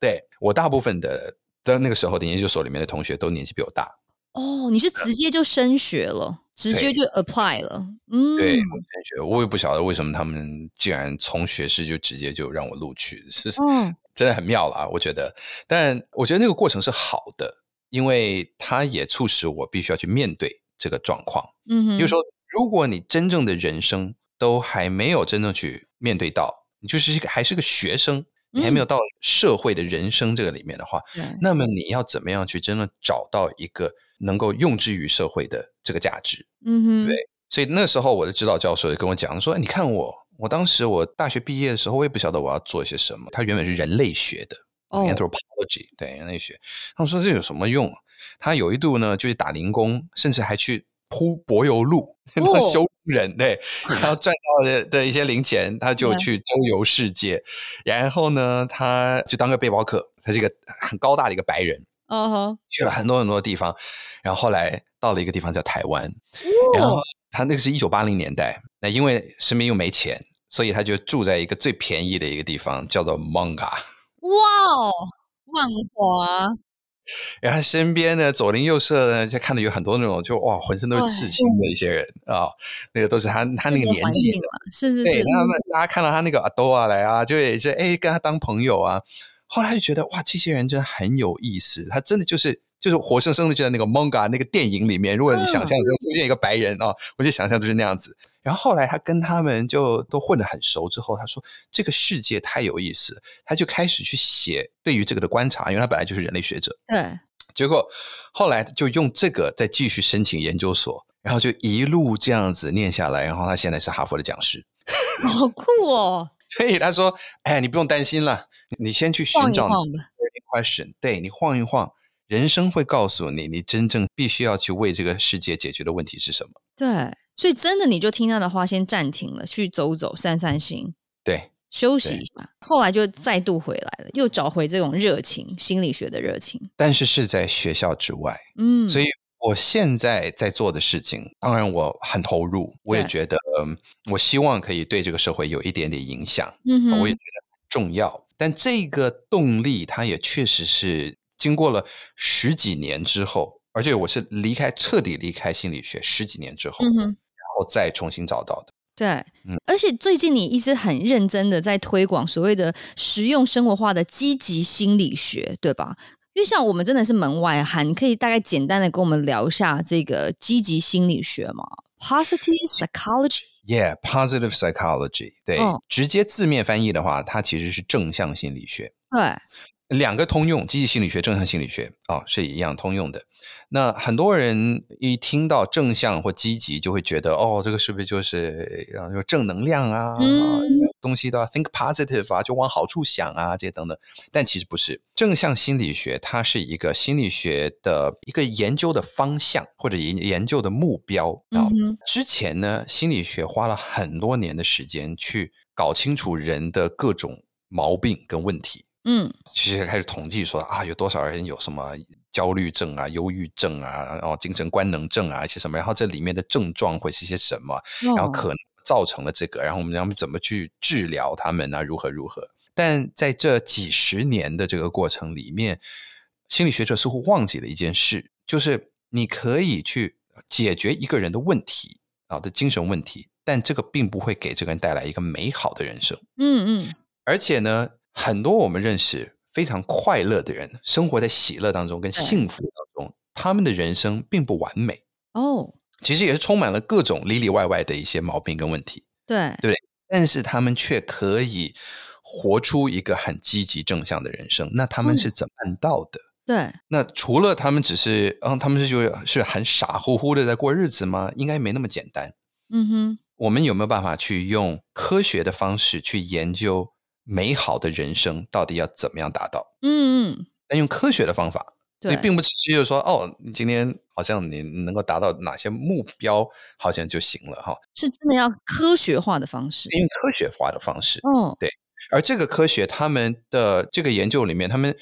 对，我大部分的的那个时候的研究所里面的同学都年纪比我大。哦，你是直接就升学了，直接就 apply 了。嗯，对，升学，我也不晓得为什么他们竟然从学士就直接就让我录取，是。嗯。”真的很妙了啊，我觉得，但我觉得那个过程是好的，因为它也促使我必须要去面对这个状况。嗯哼，就是说，如果你真正的人生都还没有真正去面对到，你就是一个还是个学生，你还没有到社会的人生这个里面的话，嗯，那么你要怎么样去真的找到一个能够用之于社会的这个价值？嗯哼，对，所以那时候我的指导教授也跟我讲说，你看我。我当时我大学毕业的时候，我也不晓得我要做些什么。他原本是人类学的，anthropology，、oh. 对人类学。他说这有什么用？他有一度呢，就是打零工，甚至还去铺柏油路，当 修人，对，然后赚到的的一些零钱，他就去周游世界。然后呢，他就当个背包客，他是一个很高大的一个白人，嗯哼，去了很多很多的地方。然后后来到了一个地方叫台湾，然后他那个是一九八零年代，那因为身边又没钱，所以他就住在一个最便宜的一个地方，叫做 Manga。哇哦，万华。然后身边呢，左邻右舍呢，就看到有很多那种就哇，浑身都是刺青的一些人啊、哦，那个都是他他那个年纪的，是是是。对，他们大家看到他那个阿多啊来啊，就也是哎跟他当朋友啊。后来就觉得哇，这些人真的很有意思，他真的就是。就是活生生的就在那个 manga 那个电影里面，如果你想象中出现一个白人啊、我就想象就是那样子。然后后来他跟他们就都混得很熟之后，他说这个世界太有意思，他就开始去写对于这个的观察，因为他本来就是人类学者。对。结果后来就用这个再继续申请研究所，然后就一路这样子念下来，然后他现在是哈佛的讲师。好酷哦！所以他说：“哎，你不用担心了，你先去寻找你自己的 question，对，你晃一晃。”人生会告诉你，你真正必须要去为这个世界解决的问题是什么？对，所以真的你就听他的话，先暂停了，去走走，散散心，对，休息一下。后来就再度回来了，又找回这种热情，心理学的热情。但是是在学校之外，嗯，所以我现在在做的事情，当然我很投入，我也觉得，嗯我希望可以对这个社会有一点点影响，嗯，我也觉得很重要。但这个动力，它也确实是。经过了十几年之后，而且我是离开彻底离开心理学十几年之后，嗯哼，然后再重新找到的。对，嗯，而且最近你一直很认真的在推广所谓的实用生活化的积极心理学，对吧？因为像我们真的是门外汉，你可以大概简单的跟我们聊一下这个积极心理学吗？Positive psychology，Yeah，positive psychology。对，哦，直接字面翻译的话，它其实是正向心理学。对。两个通用，积极心理学、正向心理学啊、哦，是一样通用的。那很多人一听到正向或积极，就会觉得哦，这个是不是就是啊有正能量啊？嗯、东西都要 think positive 啊，就往好处想啊，这些等等。但其实不是，正向心理学它是一个心理学的一个研究的方向或者研研究的目标啊。嗯、之前呢，心理学花了很多年的时间去搞清楚人的各种毛病跟问题。嗯，其实开始统计说啊，有多少人有什么焦虑症啊、忧郁症啊、然后精神官能症啊一些什么，然后这里面的症状会是些什么，然后可能造成了这个，然后我们要怎么去治疗他们啊，如何如何？但在这几十年的这个过程里面，心理学者似乎忘记了一件事，就是你可以去解决一个人的问题啊的精神问题，但这个并不会给这个人带来一个美好的人生。嗯嗯，而且呢。很多我们认识非常快乐的人，生活在喜乐当中跟幸福当中，他们的人生并不完美哦。其实也是充满了各种里里外外的一些毛病跟问题。对对，但是他们却可以活出一个很积极正向的人生。那他们是怎么办到的？对，那除了他们只是嗯，他们是就是很傻乎乎的在过日子吗？应该没那么简单。嗯哼，我们有没有办法去用科学的方式去研究？美好的人生到底要怎么样达到？嗯嗯，但用科学的方法，对，并不只是就是说，哦，你今天好像你能够达到哪些目标，好像就行了哈。是真的要科学化的方式，用科学化的方式。嗯，对。而这个科学，他们的这个研究里面，他们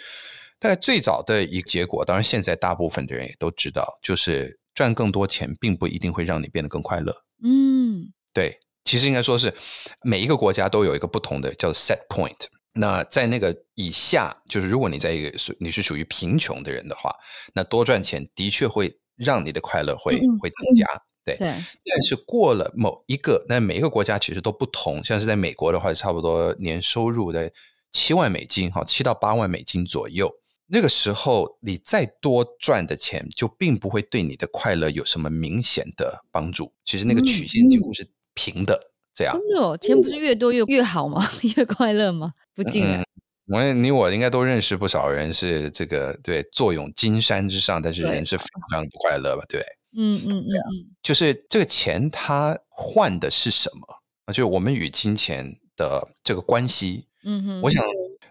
大概最早的一个结果，当然现在大部分的人也都知道，就是赚更多钱，并不一定会让你变得更快乐。嗯，对。其实应该说是每一个国家都有一个不同的叫 set point。那在那个以下，就是如果你在一个你是属于贫穷的人的话，那多赚钱的确会让你的快乐会会增加。对，对。但是过了某一个，那每一个国家其实都不同。像是在美国的话，差不多年收入在七万美金，哈，七到八万美金左右。那个时候，你再多赚的钱，就并不会对你的快乐有什么明显的帮助。其实那个曲线几乎是。平的这样，真的哦，钱不是越多越越好吗？越快乐吗？不尽然。我、嗯、你我应该都认识不少人是这个对坐拥金山之上，但是人是非常的不快乐吧？对，嗯嗯嗯嗯，就是这个钱它换的是什么？就是我们与金钱的这个关系。嗯哼，我想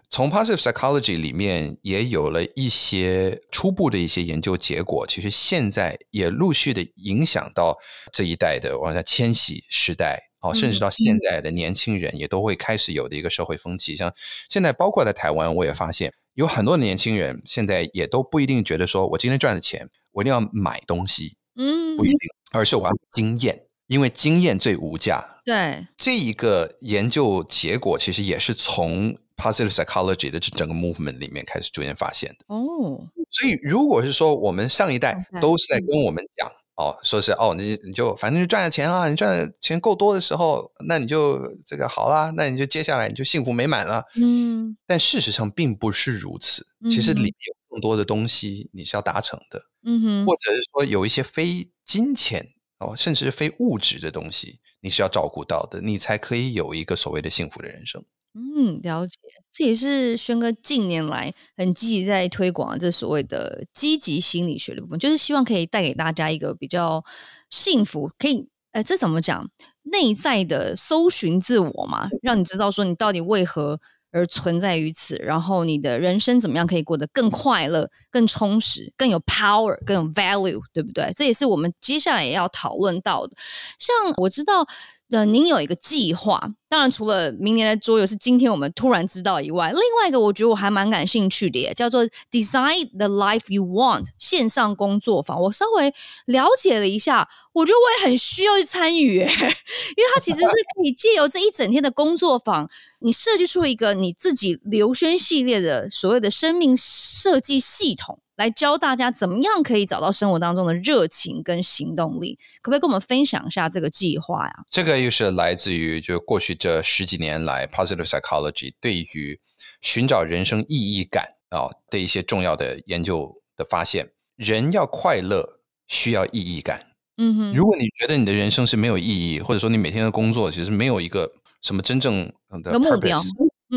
从 positive psychology 里面也有了一些初步的一些研究结果，其实现在也陆续的影响到这一代的往下迁徙时代，哦，甚至到现在的年轻人也都会开始有的一个社会风气。像现在包括在台湾，我也发现有很多年轻人现在也都不一定觉得说我今天赚了钱，我一定要买东西，嗯，不一定，而是我要经验，因为经验最无价。对，这一个研究结果其实也是从。Positive psychology 的这整个 movement 里面开始逐渐发现的哦，oh. 所以如果是说我们上一代都是在跟我们讲.哦，说是哦，你你就反正就赚了钱啊，你赚的钱够多的时候，那你就这个好啦，那你就接下来你就幸福美满了。嗯，但事实上并不是如此，其实里面有更多的东西你是要达成的，嗯哼，或者是说有一些非金钱哦，甚至是非物质的东西你是要照顾到的，你才可以有一个所谓的幸福的人生。嗯，了解，这也是轩哥近年来很积极在推广的这所谓的积极心理学的部分，就是希望可以带给大家一个比较幸福，可以，呃，这怎么讲？内在的搜寻自我嘛，让你知道说你到底为何而存在于此，然后你的人生怎么样可以过得更快乐、更充实、更有 power、更有 value，对不对？这也是我们接下来也要讨论到的。像我知道。呃，您有一个计划，当然除了明年的桌游是今天我们突然知道以外，另外一个我觉得我还蛮感兴趣的耶，叫做 Design the Life You Want 线上工作坊。我稍微了解了一下，我觉得我也很需要去参与耶，因为它其实是可以借由这一整天的工作坊，你设计出一个你自己刘轩系列的所谓的生命设计系统。来教大家怎么样可以找到生活当中的热情跟行动力，可不可以跟我们分享一下这个计划呀？这个又是来自于就过去这十几年来，Positive Psychology 对于寻找人生意义感啊的一些重要的研究的发现。人要快乐需要意义感。嗯哼，如果你觉得你的人生是没有意义，或者说你每天的工作其实没有一个什么真正的目标，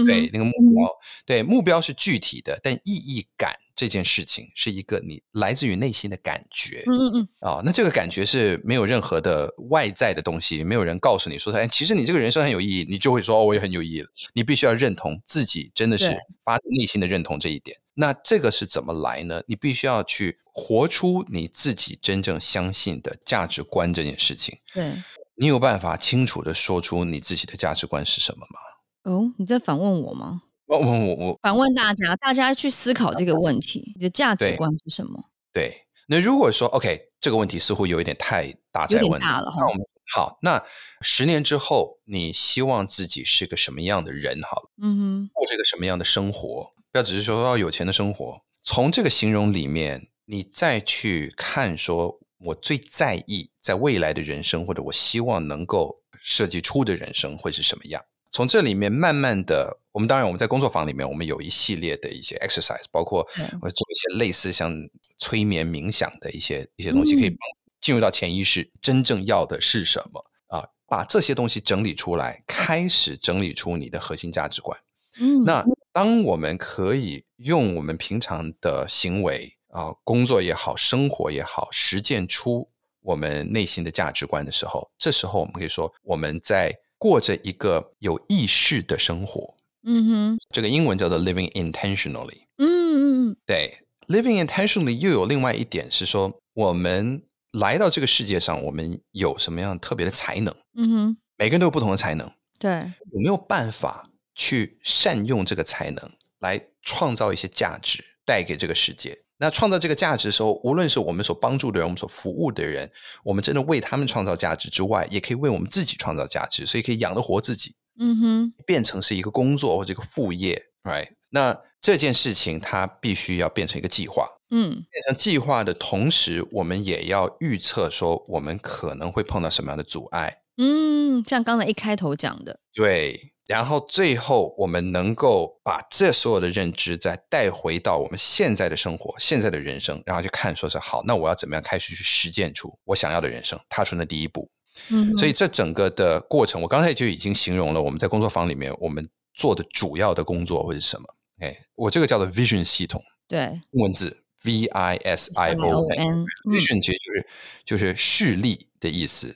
对那个目标，对目标是具体的，但意义感。这件事情是一个你来自于内心的感觉，嗯嗯嗯，啊、哦，那这个感觉是没有任何的外在的东西，没有人告诉你说，哎，其实你这个人生很有意义，你就会说，哦，我也很有意义了。你必须要认同自己，真的是发自内心的认同这一点。那这个是怎么来呢？你必须要去活出你自己真正相信的价值观这件事情。对，你有办法清楚的说出你自己的价值观是什么吗？哦，你在反问我吗？我我我反问大家，大家去思考这个问题：你的价值观是什么？对，那如果说 OK，这个问题似乎有一点太大，在问大了哈。那我们好，那十年之后，你希望自己是个什么样的人？好了，嗯哼，过这个什么样的生活？不要只是说要有钱的生活。从这个形容里面，你再去看，说我最在意在未来的人生，或者我希望能够设计出的人生会是什么样？从这里面慢慢的，我们当然我们在工作坊里面，我们有一系列的一些 exercise，包括我做一些类似像催眠冥想的一些一些东西，可以进入到潜意识，真正要的是什么啊？把这些东西整理出来，开始整理出你的核心价值观。嗯，那当我们可以用我们平常的行为啊，工作也好，生活也好，实践出我们内心的价值观的时候，这时候我们可以说我们在。过着一个有意识的生活，嗯哼，这个英文叫做 living intentionally，嗯嗯嗯，对，living intentionally 又有另外一点是说，我们来到这个世界上，我们有什么样特别的才能？嗯哼，每个人都有不同的才能，对，有没有办法去善用这个才能来创造一些价值，带给这个世界？那创造这个价值的时候，无论是我们所帮助的人，我们所服务的人，我们真的为他们创造价值之外，也可以为我们自己创造价值，所以可以养得活自己。嗯哼，变成是一个工作或者一个副业，right？那这件事情它必须要变成一个计划。嗯，变成计划的同时，我们也要预测说我们可能会碰到什么样的阻碍。嗯，像刚才一开头讲的，对。然后最后，我们能够把这所有的认知再带回到我们现在的生活、现在的人生，然后去看，说是好，那我要怎么样开始去实践出我想要的人生，踏出那第一步。嗯，所以这整个的过程，我刚才就已经形容了我们在工作坊里面我们做的主要的工作会是什么。哎，我这个叫做 Vision 系统，对，文字 V I S I O N，Vision 其实就是就是视力的意思，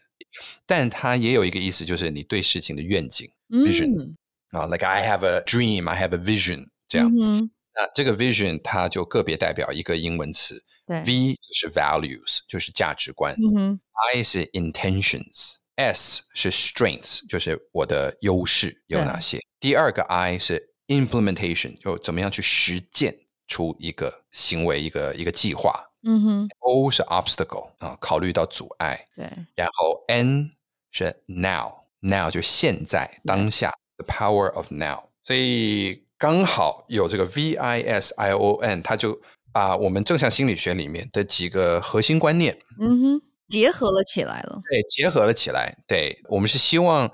但它也有一个意思，就是你对事情的愿景。Vision， 啊，like I have a dream, I have a vision，这样。嗯、那这个 vision 它就个别代表一个英文词，对，V 就是 values，就是价值观。嗯、I 是 intentions，S 是 strengths，就是我的优势有哪些。第二个 I 是 implementation，就怎么样去实践出一个行为，一个一个计划。嗯哼，O 是 obstacle 啊，考虑到阻碍。对，然后 N 是 now，now 就现在当下，the power of now。所以刚好有这个 V I S I O N，它就把我们正向心理学里面的几个核心观念，嗯哼，结合了起来了。对，结合了起来。对，我们是希望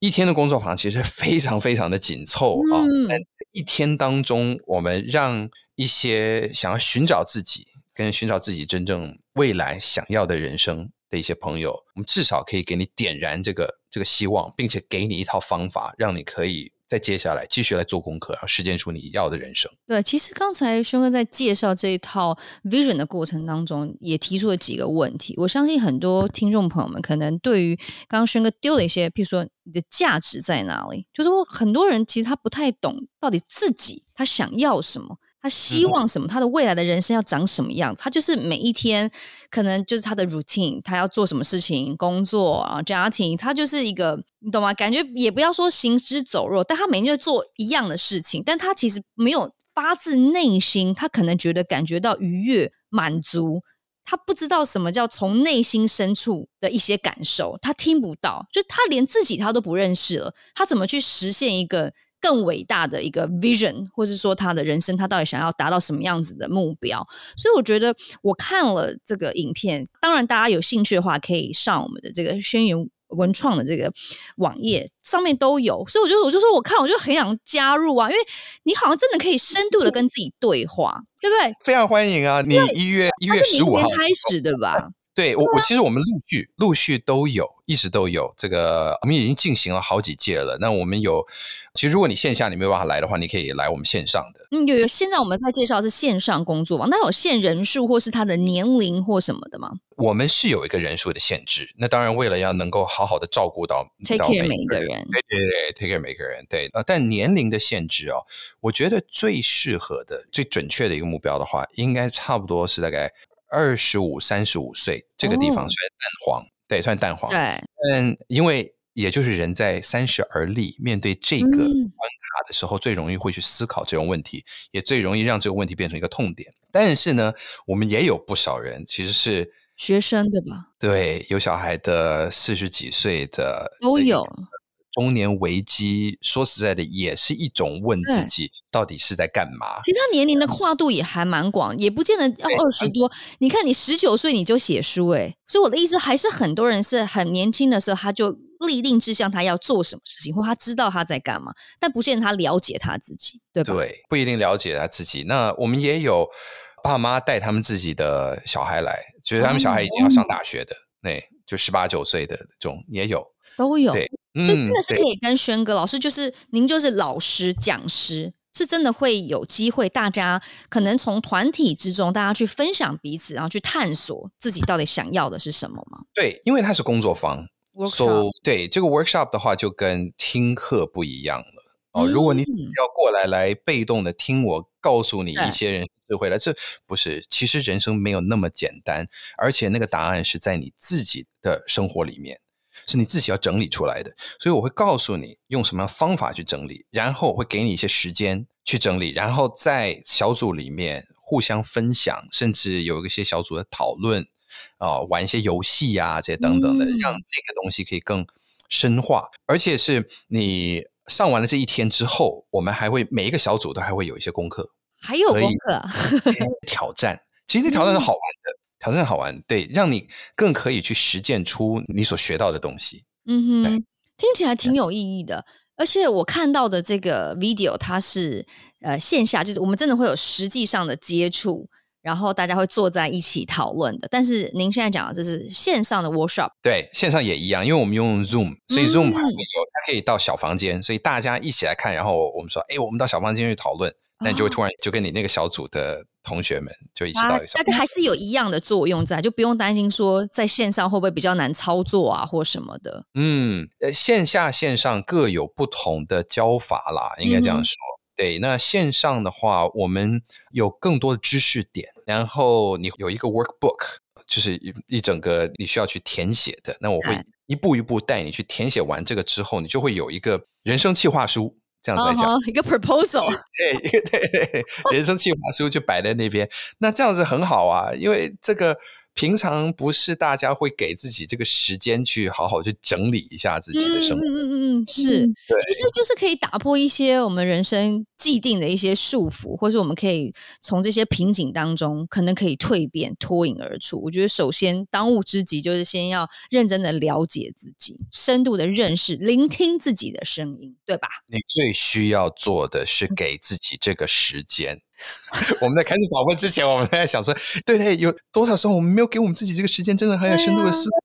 一天的工作坊其实非常非常的紧凑啊，嗯、但一天当中，我们让一些想要寻找自己。跟寻找自己真正未来想要的人生的一些朋友，我们至少可以给你点燃这个这个希望，并且给你一套方法，让你可以在接下来继续来做功课，然后实践出你要的人生。对，其实刚才轩哥在介绍这一套 vision 的过程当中，也提出了几个问题。我相信很多听众朋友们可能对于刚刚轩哥丢了一些，譬如说你的价值在哪里，就是说很多人其实他不太懂到底自己他想要什么。他希望什么？他的未来的人生要长什么样？他就是每一天可能就是他的 routine，他要做什么事情，工作啊，家庭，他就是一个，你懂吗？感觉也不要说行尸走肉，但他每天就做一样的事情，但他其实没有发自内心，他可能觉得感觉到愉悦、满足，他不知道什么叫从内心深处的一些感受，他听不到，就他连自己他都不认识了，他怎么去实现一个？更伟大的一个 vision，或是说他的人生，他到底想要达到什么样子的目标？所以我觉得我看了这个影片，当然大家有兴趣的话，可以上我们的这个宣言文创的这个网页上面都有。所以我就我就说，我看我就很想加入啊，因为你好像真的可以深度的跟自己对话，对不对？非常欢迎啊！你一月一月十五号开始，对吧？对我，我其实我们陆续陆续都有，一直都有这个，我们已经进行了好几届了。那我们有，其实如果你线下你没有办法来的话，你可以来我们线上的。嗯，有有。现在我们在介绍是线上工作坊，那有限人数或是他的年龄或什么的吗？我们是有一个人数的限制。那当然，为了要能够好好的照顾到 take care 每一个人，对对对，take care 每个人，对。呃，但年龄的限制哦，我觉得最适合的、最准确的一个目标的话，应该差不多是大概。二十五、三十五岁这个地方算蛋黄，哦、对，算蛋黄。对，嗯，因为也就是人在三十而立，面对这个关卡的时候，最容易会去思考这种问题，嗯、也最容易让这个问题变成一个痛点。但是呢，我们也有不少人其实是学生的吧？对，有小孩的，四十几岁的都有。中年危机，说实在的，也是一种问自己到底是在干嘛。其实他年龄的跨度也还蛮广，也不见得要二十多。你看，你十九岁你就写书，哎，所以我的意思还是很多人是很年轻的时候他就立定志向，他要做什么事情，或他知道他在干嘛，但不见得他了解他自己，对吧？对，不一定了解他自己。那我们也有爸妈带他们自己的小孩来，就是他们小孩已经要上大学的，那、嗯、就十八九岁的这种也有，都有。对。所以真的是可以跟轩哥老师，就是您就是老师讲师，是真的会有机会，大家可能从团体之中，大家去分享彼此，然后去探索自己到底想要的是什么吗？对，因为它是工作坊，so 对这个 workshop 的话，就跟听课不一样了哦。如果你要过来来被动的听我告诉你一些人智慧了，这不是，其实人生没有那么简单，而且那个答案是在你自己的生活里面。是你自己要整理出来的，所以我会告诉你用什么样方法去整理，然后我会给你一些时间去整理，然后在小组里面互相分享，甚至有一些小组的讨论啊、呃，玩一些游戏呀、啊，这些等等的，让这个东西可以更深化。而且是你上完了这一天之后，我们还会每一个小组都还会有一些功课，还有功课挑战，其实这挑战是好玩的。嗯挑战好玩，对，让你更可以去实践出你所学到的东西。嗯哼，听起来挺有意义的。而且我看到的这个 video，它是呃线下，就是我们真的会有实际上的接触，然后大家会坐在一起讨论的。但是您现在讲的这是线上的 workshop，对，线上也一样，因为我们用 Zoom，所以 Zoom 有，它可以到小房间，所以大家一起来看。然后我们说，哎，我们到小房间去讨论。那你就会突然就跟你那个小组的同学们就一起到一起，大家还是有一样的作用在，就不用担心说在线上会不会比较难操作啊，或什么的。嗯，呃，线下线上各有不同的教法啦，应该这样说。嗯、对，那线上的话，我们有更多的知识点，然后你有一个 workbook，就是一一整个你需要去填写的。那我会一步一步带你去填写完这个之后，你就会有一个人生计划书。这样子来讲，uh huh, 一个 proposal，对，对对，人生计划书就摆在那边，那这样子很好啊，因为这个。平常不是大家会给自己这个时间去好好去整理一下自己的生活，嗯嗯嗯嗯，是，对其实就是可以打破一些我们人生既定的一些束缚，或是我们可以从这些瓶颈当中可能可以蜕变、脱颖而出。我觉得首先当务之急就是先要认真的了解自己，深度的认识、聆听自己的声音，对吧？你最需要做的是给自己这个时间。我们在开始访问之前，我们在想说，对对，有多少时候我们没有给我们自己这个时间，真的很有深度的思考。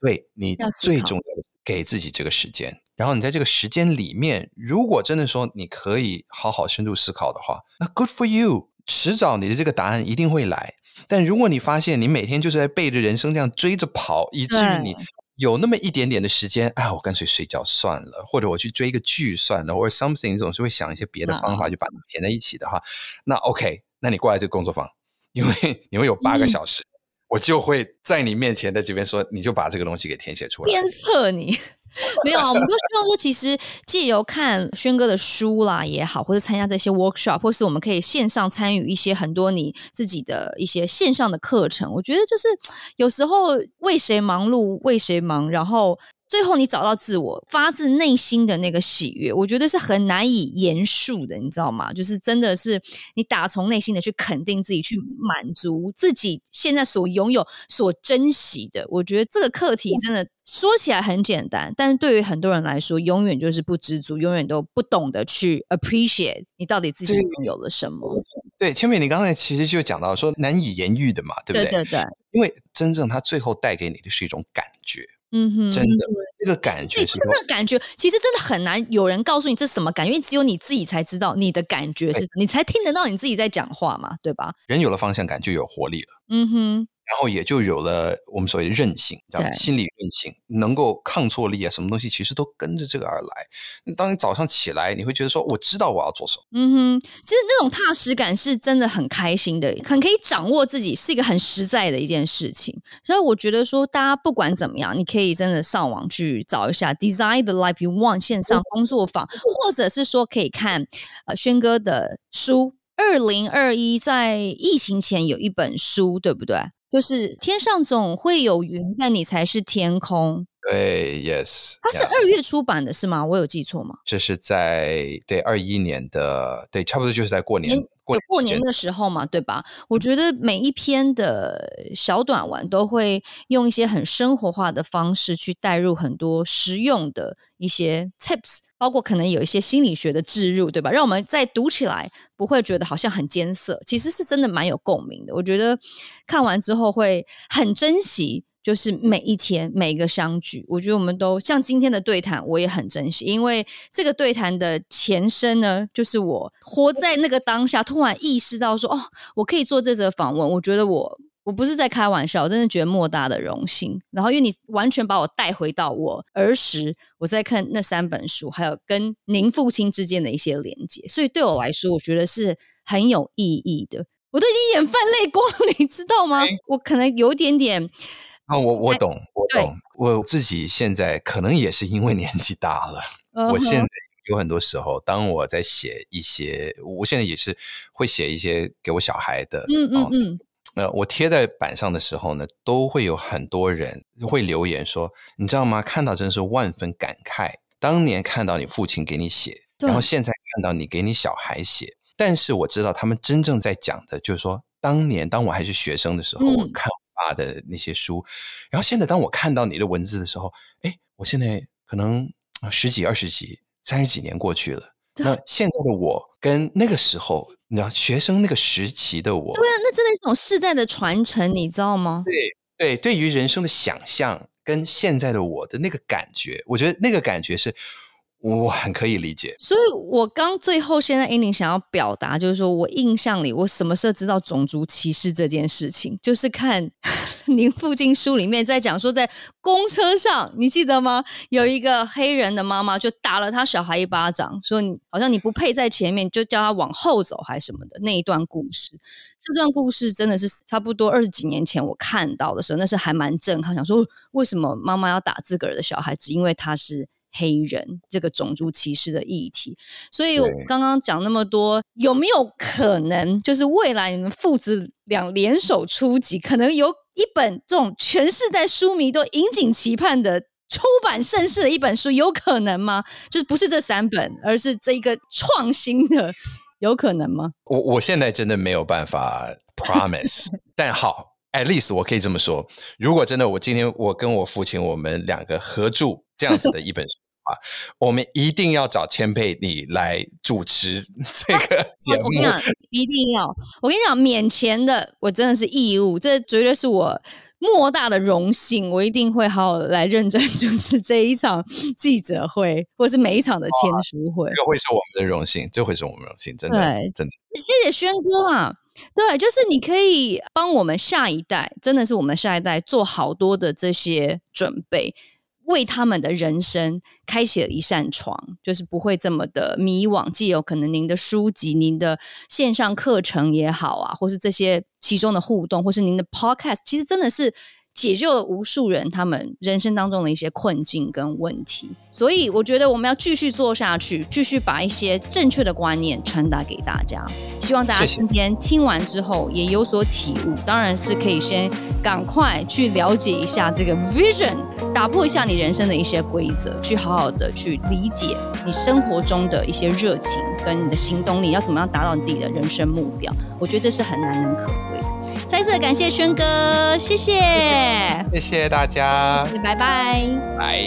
对你最重要的，给自己这个时间。然后你在这个时间里面，如果真的说你可以好好深度思考的话，那 good for you，迟早你的这个答案一定会来。但如果你发现你每天就是在背着人生这样追着跑，以至于你。有那么一点点的时间啊，我干脆睡觉算了，或者我去追一个剧算了，或者 something，你总是会想一些别的方法，就把它填在一起的话，那 OK，那你过来这个工作坊，因为你会有八个小时，嗯、我就会在你面前在这边说，你就把这个东西给填写出来，鞭策你。没有啊，我们都希望说，其实借由看轩哥的书啦也好，或者参加这些 workshop，或是我们可以线上参与一些很多你自己的一些线上的课程。我觉得就是有时候为谁忙碌为谁忙，然后。最后，你找到自我发自内心的那个喜悦，我觉得是很难以言述的，你知道吗？就是真的是你打从内心的去肯定自己，去满足自己现在所拥有、所珍惜的。我觉得这个课题真的说起来很简单，但是对于很多人来说，永远就是不知足，永远都不懂得去 appreciate 你到底自己拥有了什么。对，千美，你刚才其实就讲到说难以言喻的嘛，对不对？对对对，因为真正它最后带给你的是一种感觉。嗯哼，真的，这个感觉是，这个感觉，其实真的很难有人告诉你这是什么感觉，因为只有你自己才知道你的感觉是什么，你才听得到你自己在讲话嘛，对吧？人有了方向感，就有活力了。嗯哼。然后也就有了我们所谓的韧性，叫心理韧性，能够抗挫力啊，什么东西其实都跟着这个而来。当你早上起来，你会觉得说，我知道我要做什么。嗯哼，其实那种踏实感是真的很开心的，很可以掌握自己，是一个很实在的一件事情。所以我觉得说，大家不管怎么样，你可以真的上网去找一下 “Design the Life You Want” 线上工作坊，嗯、或者是说可以看呃轩哥的书。二零二一在疫情前有一本书，对不对？就是天上总会有云，但你才是天空。对，yes，它是二月出版的是吗？我有记错吗？这是在对二一年的，对，差不多就是在过年。过过年的时候嘛，对吧？我觉得每一篇的小短文都会用一些很生活化的方式去带入很多实用的一些 tips，包括可能有一些心理学的置入，对吧？让我们在读起来不会觉得好像很艰涩，其实是真的蛮有共鸣的。我觉得看完之后会很珍惜。就是每一天每一个相聚，我觉得我们都像今天的对谈，我也很珍惜，因为这个对谈的前身呢，就是我活在那个当下，突然意识到说，哦，我可以做这则访问，我觉得我我不是在开玩笑，我真的觉得莫大的荣幸。然后因为你完全把我带回到我儿时，我在看那三本书，还有跟您父亲之间的一些连接，所以对我来说，我觉得是很有意义的。我都已经眼泛泪光，你知道吗？我可能有点点。啊，我我懂，我懂，我自己现在可能也是因为年纪大了，我现在有很多时候，当我在写一些，我现在也是会写一些给我小孩的，嗯嗯嗯，呃，我贴在板上的时候呢，都会有很多人会留言说，你知道吗？看到真是万分感慨，当年看到你父亲给你写，然后现在看到你给你小孩写，但是我知道他们真正在讲的就是说，当年当我还是学生的时候，我看。爸的那些书，然后现在当我看到你的文字的时候，哎，我现在可能十几、二十几、三十几年过去了，那现在的我跟那个时候，你知道学生那个时期的我，对啊，那真的是一种世代的传承，你知道吗？对对，对于人生的想象跟现在的我的那个感觉，我觉得那个感觉是我很可以理解，所以我刚最后现在 ending 想要表达，就是说我印象里，我什么时候知道种族歧视这件事情，就是看 您父亲书里面在讲说，在公车上，你记得吗？有一个黑人的妈妈就打了他小孩一巴掌，说你好像你不配在前面，就叫他往后走还是什么的那一段故事。这段故事真的是差不多二十几年前我看到的时候，那是还蛮震撼，想说为什么妈妈要打自个儿的小孩，只因为他是。黑人这个种族歧视的议题，所以我刚刚讲那么多，有没有可能就是未来你们父子俩联手出击，可能有一本这种全世代书迷都引颈期盼的出版盛世的一本书，有可能吗？就是不是这三本，而是这一个创新的，有可能吗？我我现在真的没有办法 promise，但好，at least 我可以这么说，如果真的我今天我跟我父亲我们两个合著。这样子的一本书啊，我们一定要找千佩你来主持这个 节目。我跟你讲，一定要！我跟你讲，免钱的，我真的是义务，这绝对是我莫大的荣幸。我一定会好好来认真主持这一场记者会，或是每一场的签书会。这会是我们的荣幸，这会是我们的荣幸，真的，对真的。谢谢轩哥啊！对，就是你可以帮我们下一代，真的是我们下一代做好多的这些准备。为他们的人生开启了一扇窗，就是不会这么的迷惘。既有可能您的书籍、您的线上课程也好啊，或是这些其中的互动，或是您的 podcast，其实真的是。解救了无数人他们人生当中的一些困境跟问题，所以我觉得我们要继续做下去，继续把一些正确的观念传达给大家。希望大家今天听完之后也有所体悟，当然是可以先赶快去了解一下这个 vision，打破一下你人生的一些规则，去好好的去理解你生活中的一些热情跟你的行动力，要怎么样达到你自己的人生目标。我觉得这是很难能可贵的。再次感谢轩哥，谢谢，谢谢大家，拜拜，拜。